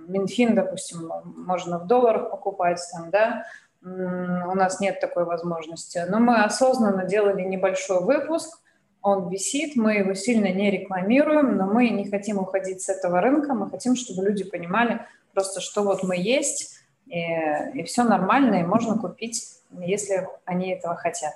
Минфин, допустим, можно в долларах покупать, там, да, у нас нет такой возможности. Но мы осознанно делали небольшой выпуск, он висит, мы его сильно не рекламируем, но мы не хотим уходить с этого рынка, мы хотим, чтобы люди понимали просто, что вот мы есть, и, и все нормально, и можно купить, если они этого хотят.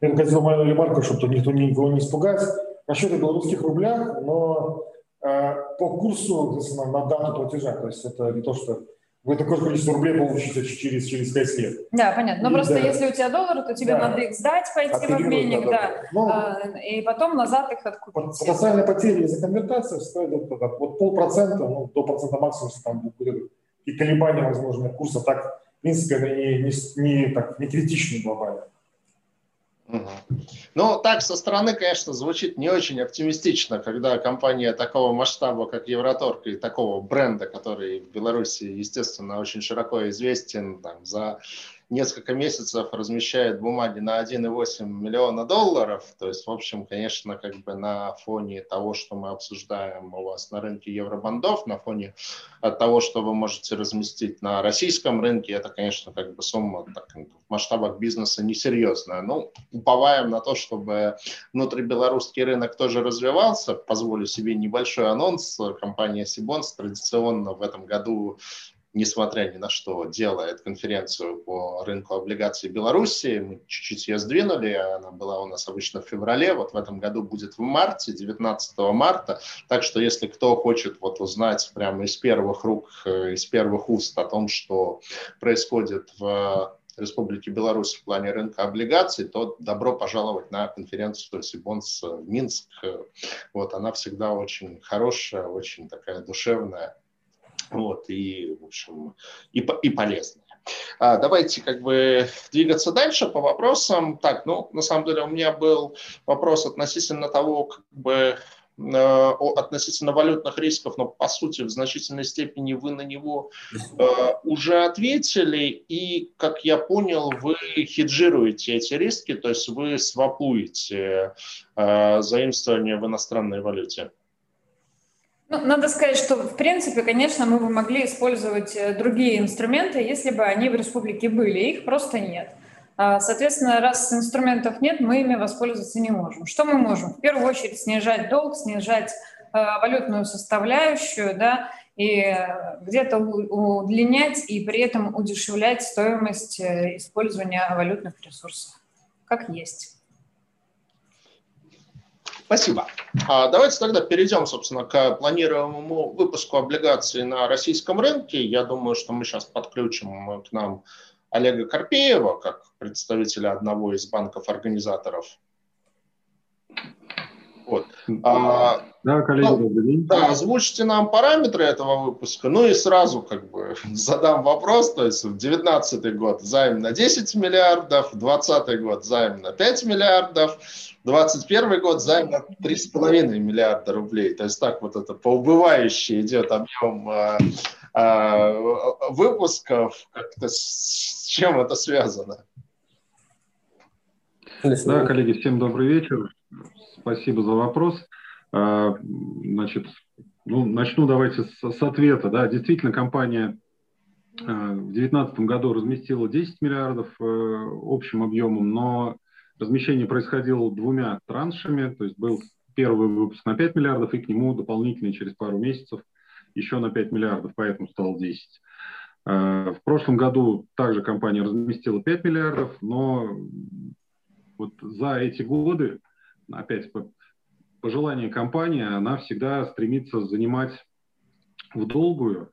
Я хотел мою ремарку, чтобы никто никого не испугать. Расчеты в белорусских рублях, но по курсу на, дату платежа. То есть это не то, что вы такое количество рублей получите через, через 5 лет. Да, понятно. Но и, просто да. если у тебя доллары, то тебе да. надо их сдать, пойти в обменник, да. Но, а, и потом назад их откупить. Потенциальная потеря из-за конвертации стоит вот, вот полпроцента, ну, до процента максимум, там будет и колебания, возможно, курса так, в принципе, не, не, не, так, не критичны глобально. Ну, так, со стороны, конечно, звучит не очень оптимистично, когда компания такого масштаба, как Евроторг, и такого бренда, который в Беларуси, естественно, очень широко известен, там, за несколько месяцев размещает бумаги на 1,8 миллиона долларов. То есть, в общем, конечно, как бы на фоне того, что мы обсуждаем у вас на рынке евробандов, на фоне того, что вы можете разместить на российском рынке, это, конечно, как бы сумма так, в масштабах бизнеса несерьезная. Ну, уповаем на то, чтобы внутрибелорусский рынок тоже развивался. Позволю себе небольшой анонс. Компания Сибонс традиционно в этом году несмотря ни на что, делает конференцию по рынку облигаций Беларуси. Мы чуть-чуть ее сдвинули, она была у нас обычно в феврале, вот в этом году будет в марте, 19 марта. Так что если кто хочет вот узнать прямо из первых рук, э, из первых уст о том, что происходит в Республики Беларусь в плане рынка облигаций, то добро пожаловать на конференцию Сибонс в Минск. Вот, она всегда очень хорошая, очень такая душевная вот, и, в общем, и, и полезные. А, давайте как бы двигаться дальше по вопросам. Так, ну, на самом деле у меня был вопрос относительно того, как бы э, относительно валютных рисков, но по сути в значительной степени вы на него э, уже ответили, и, как я понял, вы хеджируете эти риски, то есть вы свапуете э, заимствование в иностранной валюте. Ну, надо сказать, что, в принципе, конечно, мы бы могли использовать э, другие инструменты, если бы они в республике были. Их просто нет. А, соответственно, раз инструментов нет, мы ими воспользоваться не можем. Что мы можем? В первую очередь снижать долг, снижать э, валютную составляющую, да, и э, где-то удлинять и при этом удешевлять стоимость использования валютных ресурсов, как есть. Спасибо. А давайте тогда перейдем, собственно, к планируемому выпуску облигаций на российском рынке. Я думаю, что мы сейчас подключим к нам Олега Карпеева, как представителя одного из банков-организаторов. Вот. А, да, коллеги, ну, добрый день. Да, озвучите нам параметры этого выпуска, ну и сразу как бы задам вопрос, то есть 2019 год займ на 10 миллиардов, 2020 год займ на 5 миллиардов, 2021 год займ на 3,5 миллиарда рублей. То есть так вот это по убывающей идет объем э, э, выпусков. Как-то с чем это связано? Да, коллеги, всем добрый вечер. Спасибо за вопрос. А, значит, ну, начну давайте с, с ответа. Да, действительно, компания в 2019 году разместила 10 миллиардов э, общим объемом, но Размещение происходило двумя траншами, то есть был первый выпуск на 5 миллиардов и к нему дополнительный через пару месяцев еще на 5 миллиардов, поэтому стало 10. Э, в прошлом году также компания разместила 5 миллиардов, но вот за эти годы, опять по желанию компании, она всегда стремится занимать в долгую,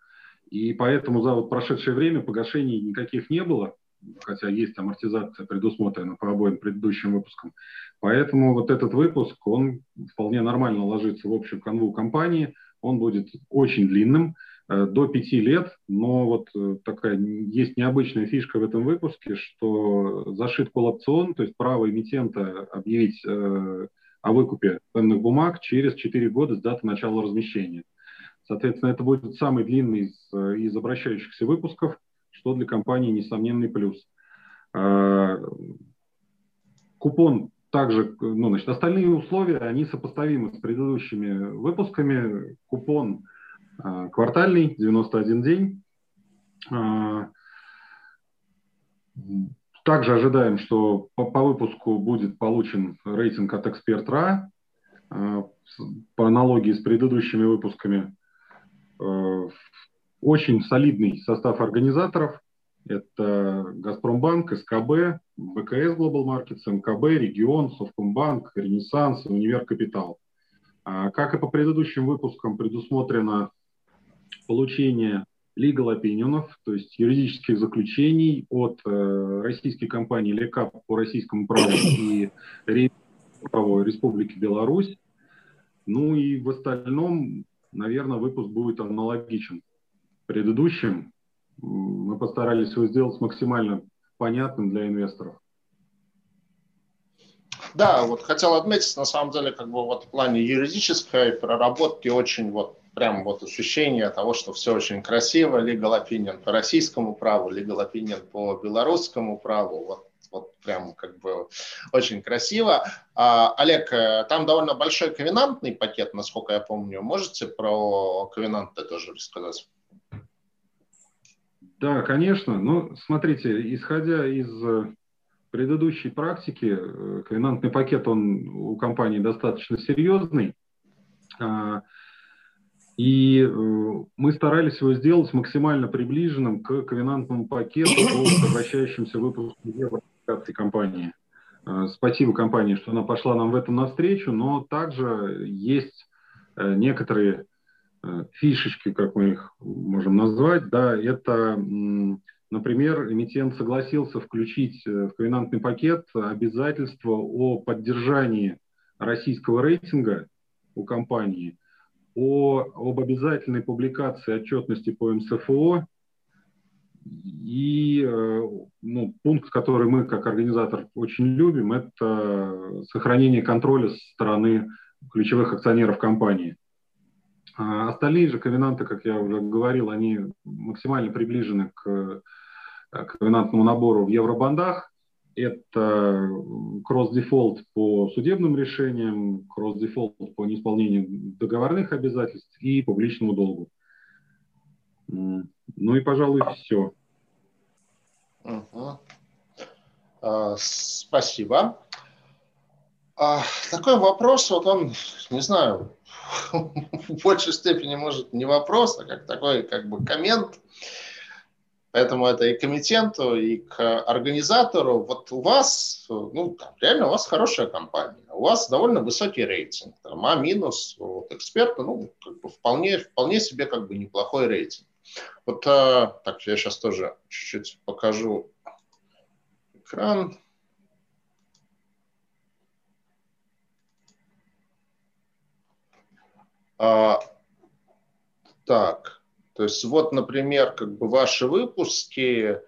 и поэтому за вот прошедшее время погашений никаких не было хотя есть амортизация предусмотрена по обоим предыдущим выпускам. Поэтому вот этот выпуск, он вполне нормально ложится в общую канву компании, он будет очень длинным, э, до пяти лет, но вот э, такая есть необычная фишка в этом выпуске, что зашит колл-опцион, то есть право эмитента объявить э, о выкупе ценных бумаг через 4 года с даты начала размещения. Соответственно, это будет самый длинный из, из обращающихся выпусков что для компании несомненный плюс. А, купон также, ну, значит, остальные условия, они сопоставимы с предыдущими выпусками. Купон а, квартальный, 91 день. А, также ожидаем, что по, по выпуску будет получен рейтинг от Эксперт РА по аналогии с предыдущими выпусками. Очень солидный состав организаторов. Это Газпромбанк, СКБ, БКС Global Markets, МКБ, Регион, Совкомбанк, Ренессанс, Универ Капитал. А, как и по предыдущим выпускам, предусмотрено получение legal opinion, то есть юридических заключений от э, российской компании ЛЕКАП по российскому праву и праву Республики Беларусь. Ну и в остальном, наверное, выпуск будет аналогичен предыдущим. мы постарались его сделать максимально понятным для инвесторов. Да, вот хотел отметить, на самом деле, как бы вот в плане юридической проработки очень вот прям вот ощущение того, что все очень красиво, legal opinion по российскому праву, legal opinion по белорусскому праву, вот, вот прям как бы очень красиво. А, Олег, э, там довольно большой ковенантный пакет, насколько я помню. Можете про ковенанты тоже рассказать? Да, конечно. Ну, смотрите, исходя из э, предыдущей практики, э, ковенантный пакет, он у компании достаточно серьезный. А, и э, мы старались его сделать максимально приближенным к ковенантному пакету по сокращающимся выпуску еврооблигаций компании. Спасибо компании, что она пошла нам в этом навстречу, но также есть некоторые фишечки, как мы их можем назвать, да, это, например, эмитент согласился включить э, в ковенантный пакет обязательство о поддержании российского рейтинга у компании, о, об обязательной публикации отчетности по МСФО и э, ну, пункт, который мы как организатор очень любим, это сохранение контроля со стороны ключевых акционеров компании. А остальные же ковенанты, как я уже говорил, они максимально приближены к, ковенантному набору в евробондах. Это кросс-дефолт по судебным решениям, кросс-дефолт по неисполнению договорных обязательств и публичному долгу. Ну и, пожалуй, все. Угу. А, спасибо. А, такой вопрос, вот он, не знаю, в большей степени, может, не вопрос, а как такой как бы коммент. Поэтому это и комитенту, и к организатору. Вот у вас, ну, реально у вас хорошая компания, у вас довольно высокий рейтинг, там А минус от эксперта, ну, как бы вполне, вполне себе как бы неплохой рейтинг. Вот а, так, я сейчас тоже чуть-чуть покажу экран. А, так, то есть вот, например, как бы ваши выпуски,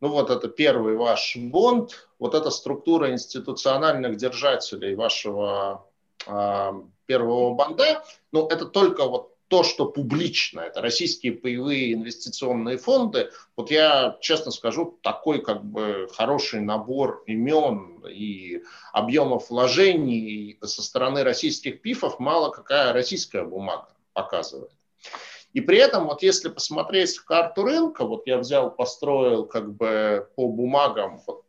ну вот это первый ваш бонд, вот эта структура институциональных держателей вашего а, первого бонда, ну это только вот то, что публично, это российские паевые инвестиционные фонды. Вот я, честно скажу, такой как бы хороший набор имен и объемов вложений со стороны российских пифов мало какая российская бумага показывает. И при этом, вот если посмотреть карту рынка, вот я взял, построил как бы по бумагам вот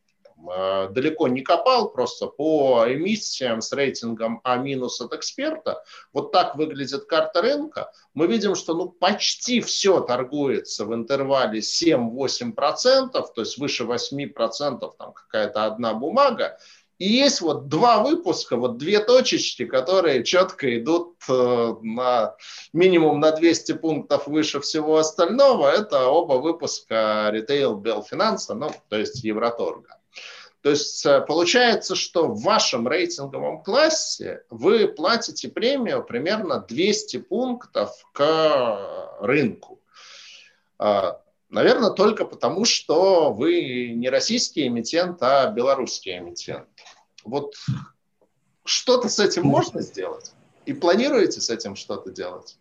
далеко не копал, просто по эмиссиям с рейтингом А- от эксперта. Вот так выглядит карта рынка. Мы видим, что ну, почти все торгуется в интервале 7-8%, то есть выше 8% там какая-то одна бумага. И есть вот два выпуска, вот две точечки, которые четко идут э, на минимум на 200 пунктов выше всего остального. Это оба выпуска Retail Белфинанса, ну, то есть Евроторга. То есть э, получается, что в вашем рейтинговом классе вы платите премию примерно 200 пунктов к рынку. А, Наверное, только потому, что вы не российский эмитент, а белорусский эмитент. Вот что-то с этим можно сделать? И планируете с этим что-то делать?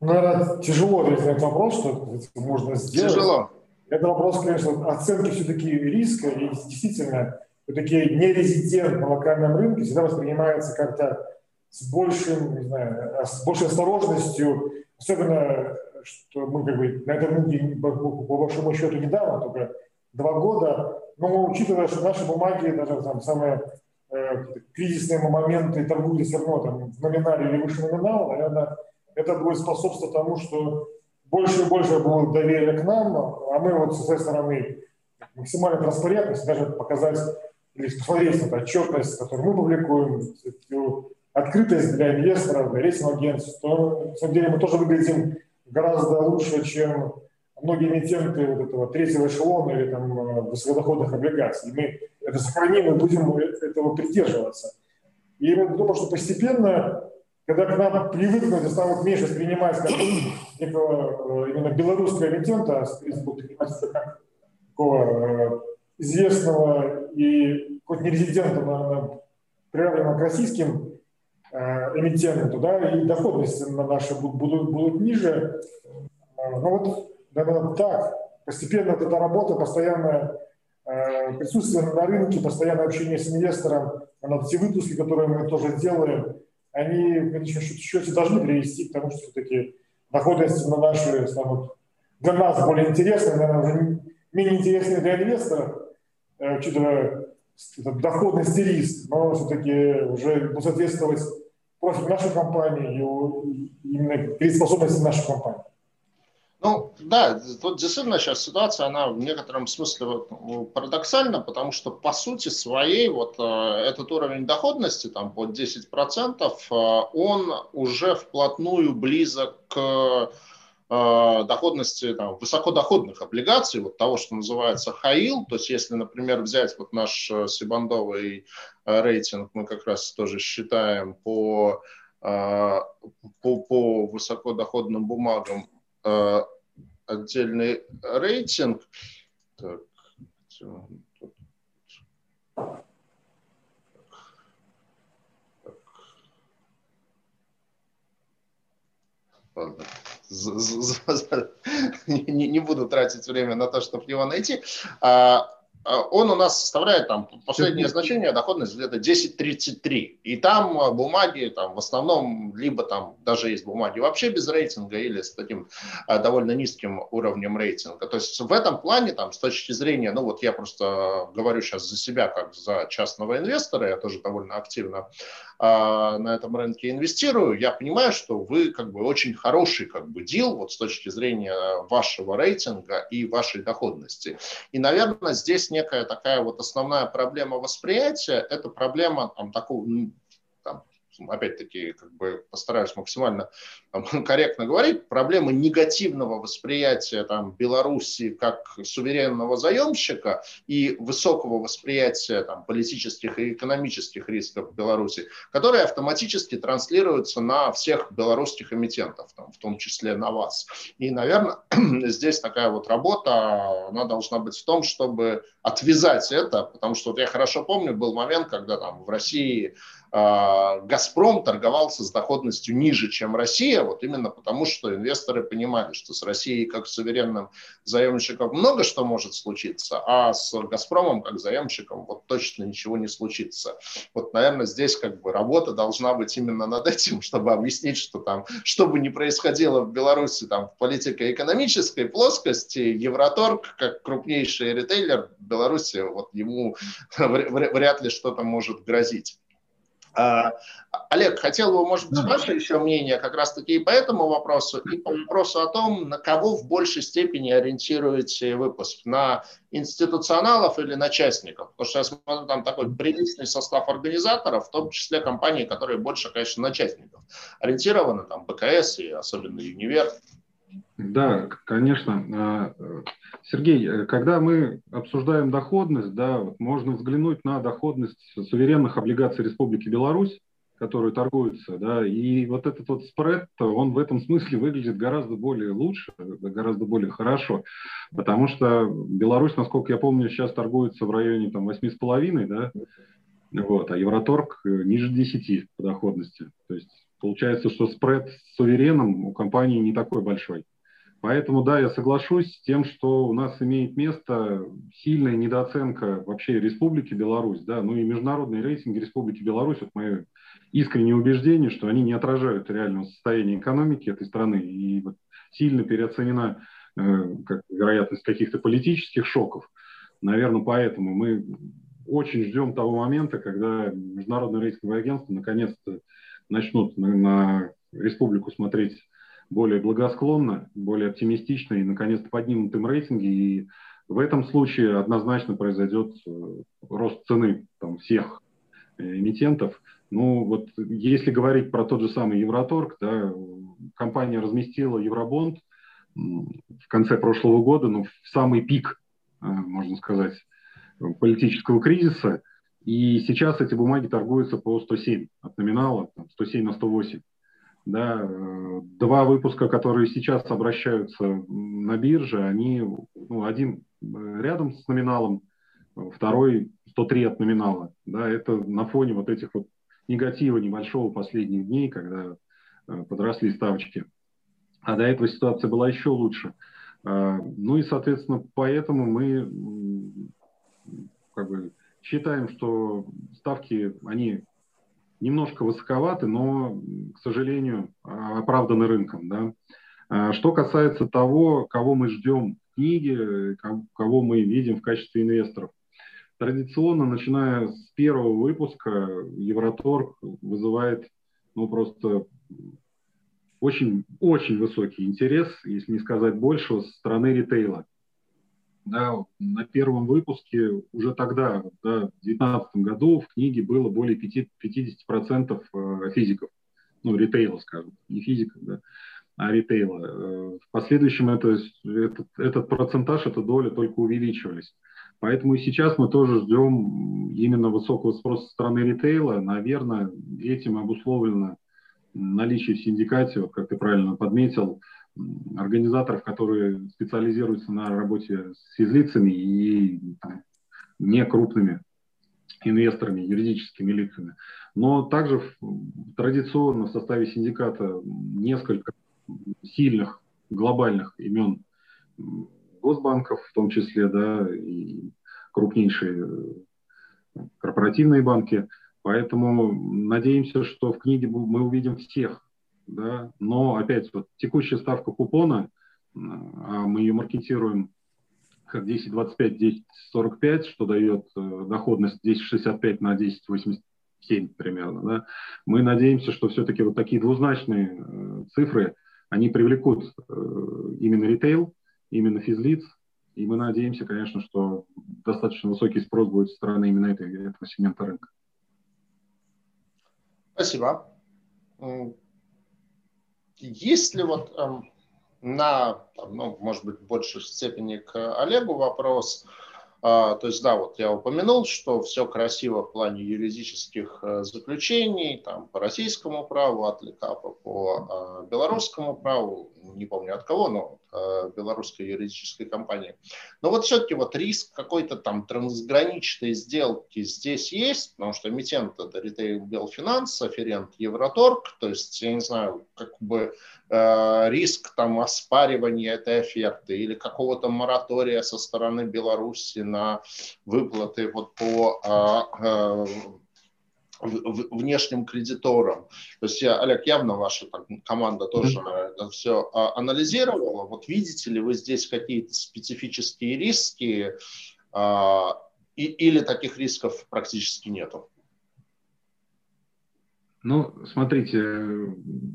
Наверное, тяжело ответить на этот вопрос, что можно сделать. Тяжело. Это вопрос, конечно, оценки все-таки риска, и действительно, все-таки нерезидент на локальном рынке всегда воспринимается как-то с большим, не знаю, с большей осторожностью, особенно, что мы как бы на этом рынке, по, по большому счету, недавно, только два года, но учитывая, что наши бумаги, даже там самые э, кризисные моменты торгуют все равно там, в номинале или выше номинала, наверное, это будет способствовать тому, что больше и больше будет доверия к нам, а мы вот с своей стороны максимально транспарентность, даже показать или посмотреть отчетность, которую мы публикуем, открытость для инвесторов, для рейтинговых агентств, то на самом деле мы тоже выглядим гораздо лучше, чем многие эмитенты вот этого третьего эшелона или там высокодоходных облигаций. И мы это сохраним и будем этого придерживаться. И я думаю, что постепенно когда к нам привыкнут и станут меньше воспринимать как некого э, именно белорусского эмитента, как такого известного и хоть не резидента, но приравненного к российским эмитенту, да, и доходности на наши будут, будут ниже. Ну вот, наверное, так. Постепенно вот эта работа, постоянное присутствие на рынке, постоянное общение с инвестором, на все выпуски, которые мы тоже делаем, они в конечном счете должны привести к тому, что все-таки доходности на наши станут для нас более интересны, наверное, уже менее интересны для инвесторов, э, учитывая доходность и риск, но все-таки уже будет соответствовать профиль нашей компании и именно переспособности нашей компании. Ну, да, тут действительно сейчас ситуация, она в некотором смысле вот, ну, парадоксальна, потому что по сути своей вот э, этот уровень доходности, там под 10%, э, он уже вплотную близок к э, доходности там, высокодоходных облигаций, вот того, что называется high то есть если, например, взять вот наш сибандовый рейтинг, мы как раз тоже считаем по, по, по высокодоходным бумагам отдельный рейтинг. Так, Ладно. Не, не буду тратить время на то, чтобы его найти. А, он у нас составляет там последнее значение доходность где-то 10.33. И там а, бумаги там в основном либо там даже есть бумаги вообще без рейтинга или с таким а, довольно низким уровнем рейтинга. То есть в этом плане там с точки зрения, ну вот я просто говорю сейчас за себя как за частного инвестора, я тоже довольно активно а, на этом рынке инвестирую, я понимаю, что вы как бы очень хороший как бы дел вот с точки зрения вашего рейтинга и вашей доходности. И, наверное, здесь некая такая вот основная проблема восприятия, это проблема там, такого опять-таки, как бы постараюсь максимально там, корректно говорить, проблемы негативного восприятия там, Беларуси как суверенного заемщика и высокого восприятия там, политических и экономических рисков Беларуси, которые автоматически транслируются на всех белорусских эмитентов, там, в том числе на вас. И, наверное, здесь такая вот работа, она должна быть в том, чтобы отвязать это, потому что вот я хорошо помню, был момент, когда там в России Газпром торговался с доходностью ниже, чем Россия, вот именно потому, что инвесторы понимали, что с Россией как суверенным заемщиком много что может случиться, а с Газпромом как заемщиком вот точно ничего не случится. Вот, наверное, здесь как бы работа должна быть именно над этим, чтобы объяснить, что там, что бы ни происходило в Беларуси там в политико-экономической плоскости, Евроторг, как крупнейший ритейлер в Беларуси, вот ему вряд ли что-то может грозить. А, Олег, хотел бы, может быть, ваше еще мнение как раз-таки и по этому вопросу, и по вопросу о том, на кого в большей степени ориентируете выпуск, на институционалов или на частников? Потому что я смотрю, там такой приличный состав организаторов, в том числе компании, которые больше, конечно, на частников ориентированы, там БКС и особенно Универ. Да, конечно. А, Сергей, э, когда мы обсуждаем доходность, да, можно взглянуть на доходность суверенных облигаций Республики Беларусь, которые торгуются, да, и вот этот вот спред, он в этом смысле выглядит гораздо более лучше, гораздо более хорошо, потому что Беларусь, насколько я помню, сейчас торгуется в районе там 8,5, да, вот, а Евроторг э, ниже 10 по доходности. То есть получается, что спред с сувереном у компании не такой большой. Поэтому, да, я соглашусь с тем, что у нас имеет место сильная недооценка вообще Республики Беларусь, да, ну и международные рейтинги Республики Беларусь, вот мое искреннее убеждение, что они не отражают реального состояния экономики этой страны и вот сильно переоценена э, как, вероятность каких-то политических шоков. Наверное, поэтому мы очень ждем того момента, когда международное рейтинговое агентство наконец-то начнут на, на республику смотреть более благосклонно, более оптимистично и, наконец-то, поднимут им. И в этом случае однозначно произойдет э, рост цены там, всех э, эмитентов. Ну, вот если говорить про тот же самый Евроторг, да, компания разместила Евробонд в конце прошлого года, ну, в самый пик, э, можно сказать, политического кризиса. И сейчас эти бумаги торгуются по 107 от номинала, 107 на 108. Да, э, два выпуска, которые сейчас обращаются на бирже, они, ну, один э, рядом с номиналом, второй 103 от номинала. Да, это на фоне вот этих вот негатива небольшого последних дней, когда э, подросли ставочки. А до этого ситуация была еще лучше. Ну и, соответственно, поэтому мы как бы считаем, что ставки, они немножко высоковаты, но, к сожалению, оправданы рынком. Да? А что касается того, кого мы ждем в книге, кого мы видим в качестве инвесторов. Традиционно, начиная с первого выпуска, Евроторг вызывает ну, просто очень, очень высокий интерес, если не сказать больше, со стороны ритейла да, на первом выпуске уже тогда, да, в 2019 году в книге было более 5, 50% э, физиков, ну, ритейла, скажем, не физиков, да, а ритейла. Э, в последующем это, этот, этот процентаж, эта доля только увеличивались. Поэтому и сейчас мы тоже ждем именно высокого спроса со стороны ритейла. Наверное, этим обусловлено наличие в синдикате, вот как ты правильно подметил, организаторов, которые специализируются на работе с физлицами и там, не крупными инвесторами, юридическими лицами. Но также традиционно в составе синдиката несколько сильных глобальных имен госбанков, в том числе, да, и крупнейшие корпоративные банки. Поэтому надеемся, что в книге мы увидим всех да, но опять вот текущая ставка купона, а мы ее маркетируем как 10,25, 10,45, что дает э, доходность 10,65 на 10,87 примерно. Да. Мы надеемся, что все-таки вот такие двузначные э, цифры, они привлекут э, именно ритейл, именно физлиц, и мы надеемся, конечно, что достаточно высокий спрос будет со стороны именно этой, этого сегмента рынка. Спасибо. Есть ли вот эм, на, ну, может быть, в большей степени к Олегу вопрос, а, то есть, да, вот я упомянул, что все красиво в плане юридических э, заключений, там, по российскому праву, от ЛИКАПа по а, белорусскому праву, не помню от кого, но э, белорусской юридической компании. Но вот все-таки вот риск какой-то там трансграничной сделки здесь есть, потому что эмитент это Retail Белфинанс, аферент Евроторг, то есть, я не знаю, как бы э, риск там оспаривания этой оферты или какого-то моратория со стороны Беларуси на выплаты вот по э, э, внешним кредиторам. То есть, я, Олег, явно ваша там, команда тоже это все а, анализировала. Вот видите ли вы здесь какие-то специфические риски а, и, или таких рисков практически нету? Ну, смотрите,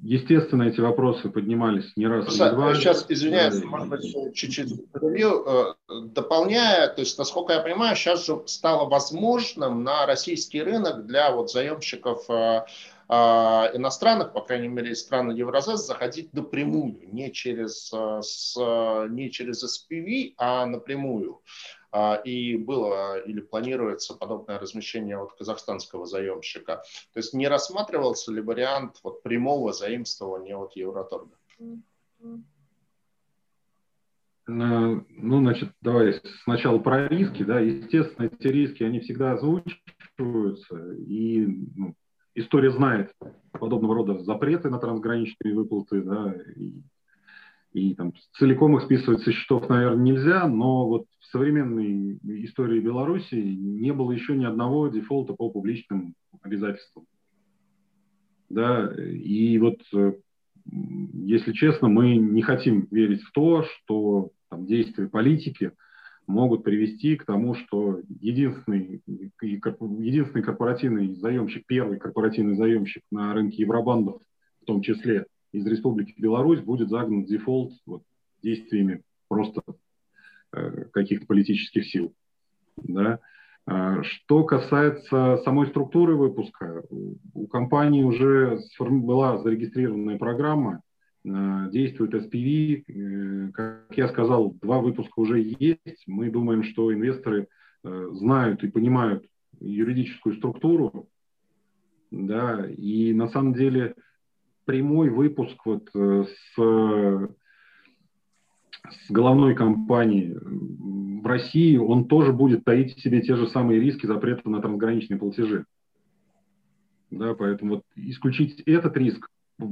естественно, эти вопросы поднимались не раз. Просто, два. Сейчас, извиняюсь, может быть, чуть-чуть э, дополняя, то есть, насколько я понимаю, сейчас же стало возможным на российский рынок для вот заемщиков э, э, иностранных, по крайней мере, из стран Евразес, заходить напрямую, не через, с, не через SPV, а напрямую. А, и было или планируется подобное размещение от казахстанского заемщика. То есть не рассматривался ли вариант вот прямого заимствования от Евроторга? Ну, значит, давай сначала про риски. Да. Естественно, эти риски, они всегда озвучиваются, и ну, история знает подобного рода запреты на трансграничные выплаты, да, и и там целиком их списывать со счетов, наверное, нельзя, но вот в современной истории Беларуси не было еще ни одного дефолта по публичным обязательствам. Да, и вот, э, если честно, мы не хотим верить в то, что там, действия политики могут привести к тому, что единственный, единственный корпоративный заемщик, первый корпоративный заемщик на рынке евробандов, в том числе, из Республики Беларусь будет загнан дефолт вот, действиями просто э, каких-то политических сил. Да? А, что касается самой структуры выпуска, у компании уже была зарегистрированная программа, э, действует SPV. Э, как я сказал, два выпуска уже есть. Мы думаем, что инвесторы э, знают и понимают юридическую структуру. Да, и на самом деле прямой выпуск вот с, с головной компании в России, он тоже будет таить в себе те же самые риски запрета на трансграничные платежи. Да, поэтому вот исключить этот риск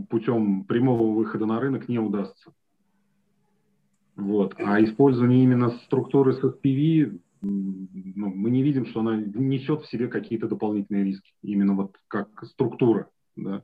путем прямого выхода на рынок не удастся. Вот. А использование именно структуры с SPV, ну, мы не видим, что она несет в себе какие-то дополнительные риски, именно вот как структура. Да.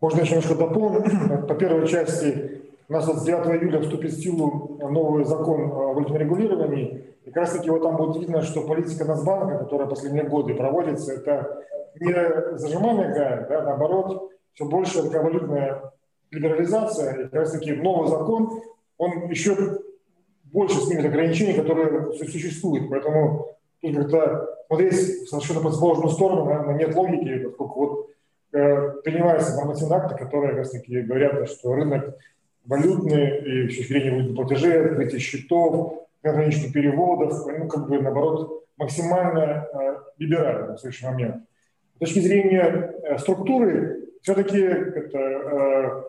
Можно еще немножко дополнить. По первой части у нас с 9 июля вступит в силу новый закон о валютном регулировании. И как раз таки вот там будет видно, что политика Нацбанка, которая последние годы проводится, это не зажимание гая, да, наоборот, все больше такая валютная либерализация, и как раз таки новый закон, он еще больше снимет ограничений, которые существуют. Поэтому тут как-то смотреть совершенно противоположную сторону, наверное, нет логики, поскольку вот э, принимаются нормативные акты, которые как раз таки говорят, что рынок валютный и с точки зрения валютных платежей, открытие счетов, ограничение переводов, ну, как бы, наоборот, максимально э, либерально в следующий момент. С точки зрения э, структуры, все-таки это, э,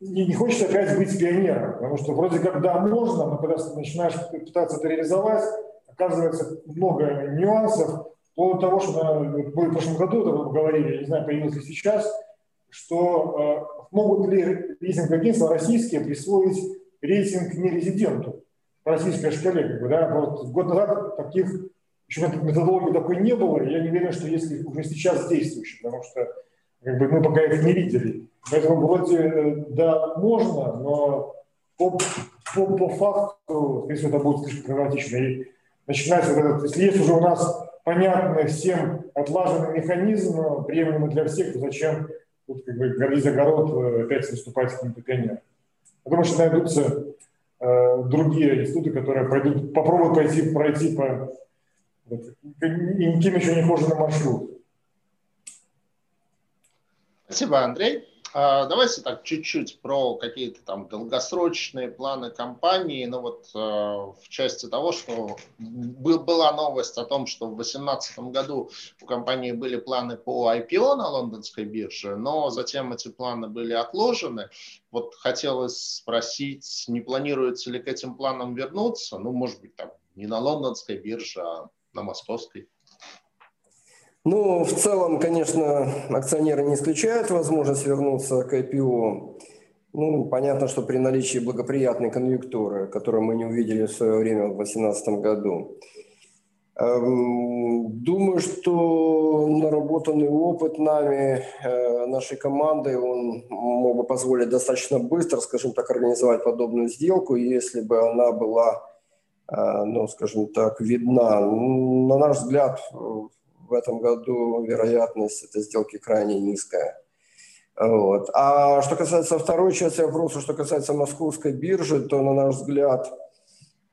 не, не хочется опять быть пионером, потому что вроде как да, можно, но когда начинаешь пытаться это реализовать, оказывается много нюансов, до того, что мы в прошлом году это говорили, не знаю, появилось ли сейчас, что э, могут ли лизинг-агентства российские присвоить рейтинг нерезиденту по российской шкале. Как бы, да? вот год назад таких еще методологии такой не было, я не уверен, что если уже сейчас действующие, потому что как бы, мы пока их не видели. Поэтому вроде э, да, можно, но по, по, по факту, если это будет слишком прагматично, и начинается этот, если есть уже у нас понятный всем отлаженный механизм, приемлемый для всех, зачем тут как бы гордись огород э, опять выступать каким-то пионером? Думаю, что найдутся э, другие институты, которые пойдут, попробуют пойти, пройти по вот, никем еще не хоженый маршрут. Спасибо, Андрей. А, давайте так чуть-чуть про какие-то там долгосрочные планы компании. Ну вот э, в части того, что была новость о том, что в 2018 году у компании были планы по IPO на лондонской бирже, но затем эти планы были отложены. Вот хотелось спросить, не планируется ли к этим планам вернуться? Ну, может быть, там не на лондонской бирже, а на московской. Ну, в целом, конечно, акционеры не исключают возможность вернуться к IPO. Ну, понятно, что при наличии благоприятной конъюнктуры, которую мы не увидели в свое время в 2018 году. Эм, думаю, что наработанный опыт нами, э, нашей командой, он мог бы позволить достаточно быстро, скажем так, организовать подобную сделку, если бы она была, э, ну, скажем так, видна. На наш взгляд, в этом году вероятность этой сделки крайне низкая. Вот. А что касается второй части вопроса, что касается московской биржи, то, на наш взгляд,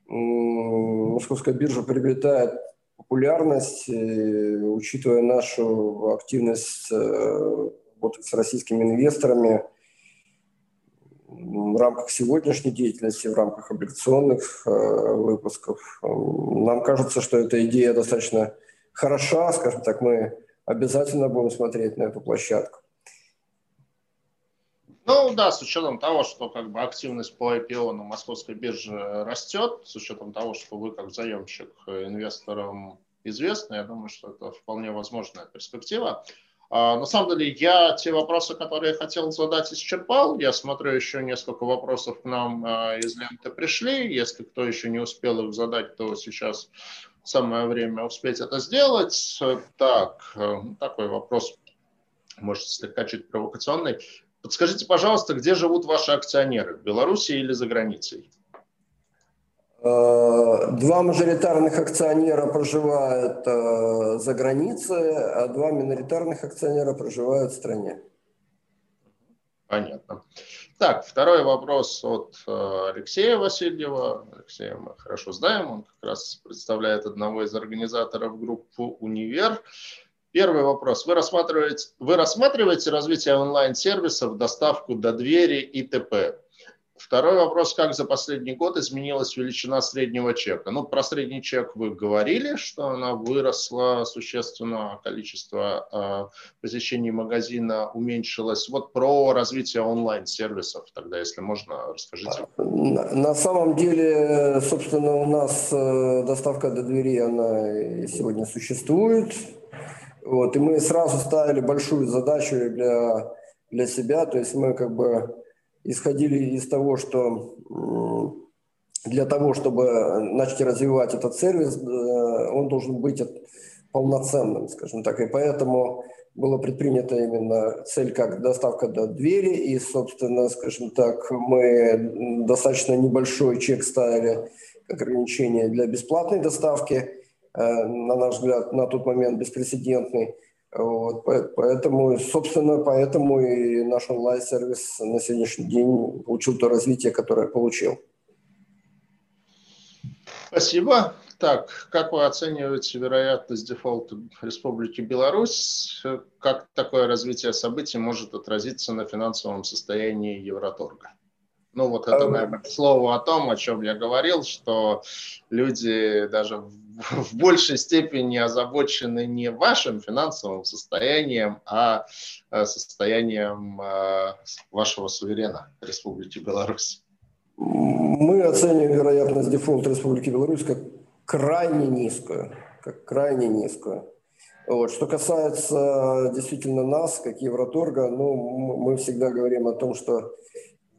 московская биржа приобретает популярность, учитывая нашу активность работать с российскими инвесторами в рамках сегодняшней деятельности, в рамках облигационных э, выпусков. Нам кажется, что эта идея достаточно хороша, скажем так, мы обязательно будем смотреть на эту площадку. Ну да, с учетом того, что как бы активность по IPO на московской бирже растет, с учетом того, что вы как заемщик инвесторам известны, я думаю, что это вполне возможная перспектива. А, на самом деле, я те вопросы, которые я хотел задать, исчерпал. Я смотрю, еще несколько вопросов к нам а, из ленты пришли. Если кто еще не успел их задать, то сейчас самое время успеть это сделать. Так, э, такой вопрос, может, слегка чуть провокационный. Подскажите, пожалуйста, где живут ваши акционеры, в Беларуси или за границей? Э, два мажоритарных акционера проживают э, за границей, а два миноритарных акционера проживают в стране. Понятно. Так, второй вопрос от э, Алексея Васильева. Алексея мы хорошо знаем, он как раз представляет одного из организаторов группы «Универ». Первый вопрос. Вы рассматриваете, вы рассматриваете развитие онлайн-сервисов, доставку до двери и т.п.? Второй вопрос, как за последний год изменилась величина среднего чека? Ну, про средний чек вы говорили, что она выросла существенно, количество э, посещений магазина уменьшилось. Вот про развитие онлайн-сервисов тогда, если можно, расскажите. На, на самом деле, собственно, у нас э, доставка до двери, она сегодня существует. Вот, и мы сразу ставили большую задачу для, для себя, то есть мы как бы исходили из того, что для того, чтобы начать развивать этот сервис, э, он должен быть полноценным, скажем так. И поэтому была предпринята именно цель как доставка до двери. И, собственно, скажем так, мы достаточно небольшой чек ставили как ограничение для бесплатной доставки. Э, на наш взгляд, на тот момент беспрецедентный. Вот, поэтому, собственно, поэтому и наш онлайн-сервис на сегодняшний день получил то развитие, которое получил. Спасибо. Так, как вы оцениваете вероятность дефолта Республики Беларусь? Как такое развитие событий может отразиться на финансовом состоянии Евроторга? Ну, вот это, наверное, слово о том, о чем я говорил, что люди даже в большей степени озабочены не вашим финансовым состоянием, а э, состоянием э, вашего суверена Республики Беларусь. Мы оцениваем вероятность дефолта Республики Беларусь как крайне низкую, как крайне низкую. Вот. Что касается действительно нас, как Евроторга, ну, мы всегда говорим о том, что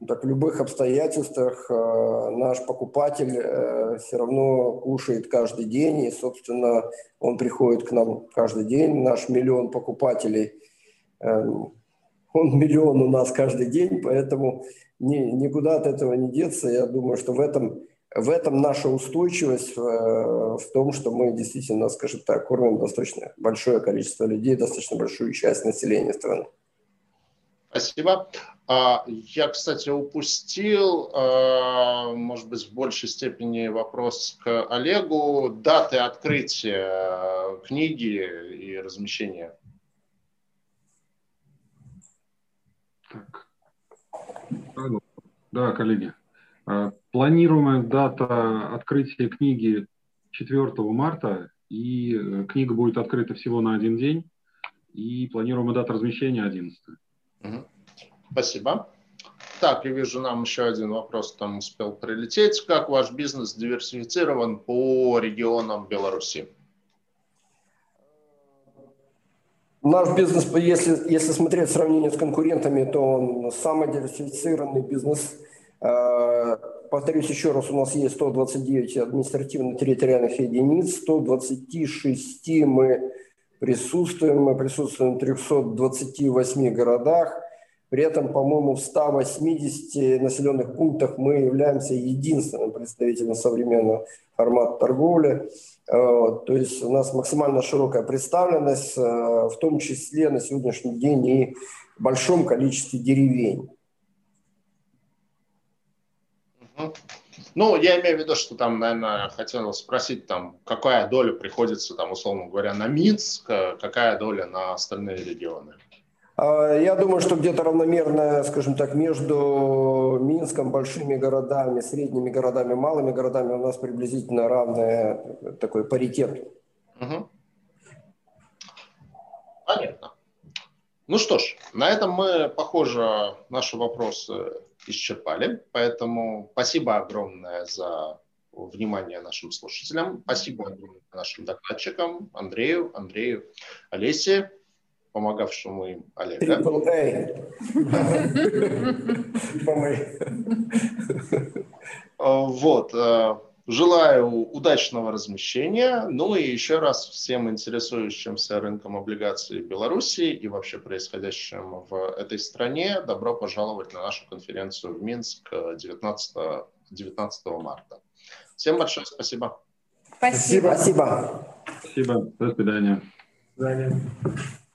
так в любых обстоятельствах э, наш покупатель э, все равно кушает каждый день, и, собственно, он приходит к нам каждый день. Наш миллион покупателей, э, он миллион у нас каждый день, поэтому ни, никуда от этого не деться. Я думаю, что в этом, в этом наша устойчивость, в том, что мы действительно, скажем так, кормим достаточно большое количество людей, достаточно большую часть населения страны. Спасибо. А, я, кстати, упустил, а, может быть, в большей степени вопрос к Олегу. Даты открытия книги и размещения. Так. Да, коллеги. А, планируемая дата открытия книги 4 марта, и э, книга будет открыта всего на один день, и планируемая дата размещения 11. Угу. Спасибо. Так, я вижу, нам еще один вопрос там успел прилететь. Как ваш бизнес диверсифицирован по регионам Беларуси? Наш бизнес, если, если смотреть сравнение с конкурентами, то он самый диверсифицированный бизнес. Э, повторюсь еще раз, у нас есть 129 административно-территориальных единиц, 126 мы присутствуем, мы присутствуем в 328 городах, при этом, по-моему, в 180 населенных пунктах мы являемся единственным представителем современного формата торговли. Э, то есть у нас максимально широкая представленность, э, в том числе на сегодняшний день и в большом количестве деревень. Ну, я имею в виду, что там, наверное, хотел спросить, там, какая доля приходится, там, условно говоря, на Минск, э, какая доля на остальные регионы? А, я думаю, что где-то равномерно, скажем так, между Минском, большими городами, средними городами, малыми городами у нас приблизительно равный такой паритет. Угу. Понятно. Ну что ж, на этом мы, похоже, наши вопросы исчерпали. Поэтому спасибо огромное за внимание нашим слушателям. Спасибо огромное нашим докладчикам Андрею, Андрею, Олесе помогавшему им Олега. Вот. Э, желаю удачного размещения. Ну и еще раз всем интересующимся рынком облигаций Беларуси и вообще происходящим в этой стране добро пожаловать на нашу конференцию в Минск 19, 19 марта. Всем большое спасибо. Спасибо. Спасибо. Спасибо. До свидания. До свидания.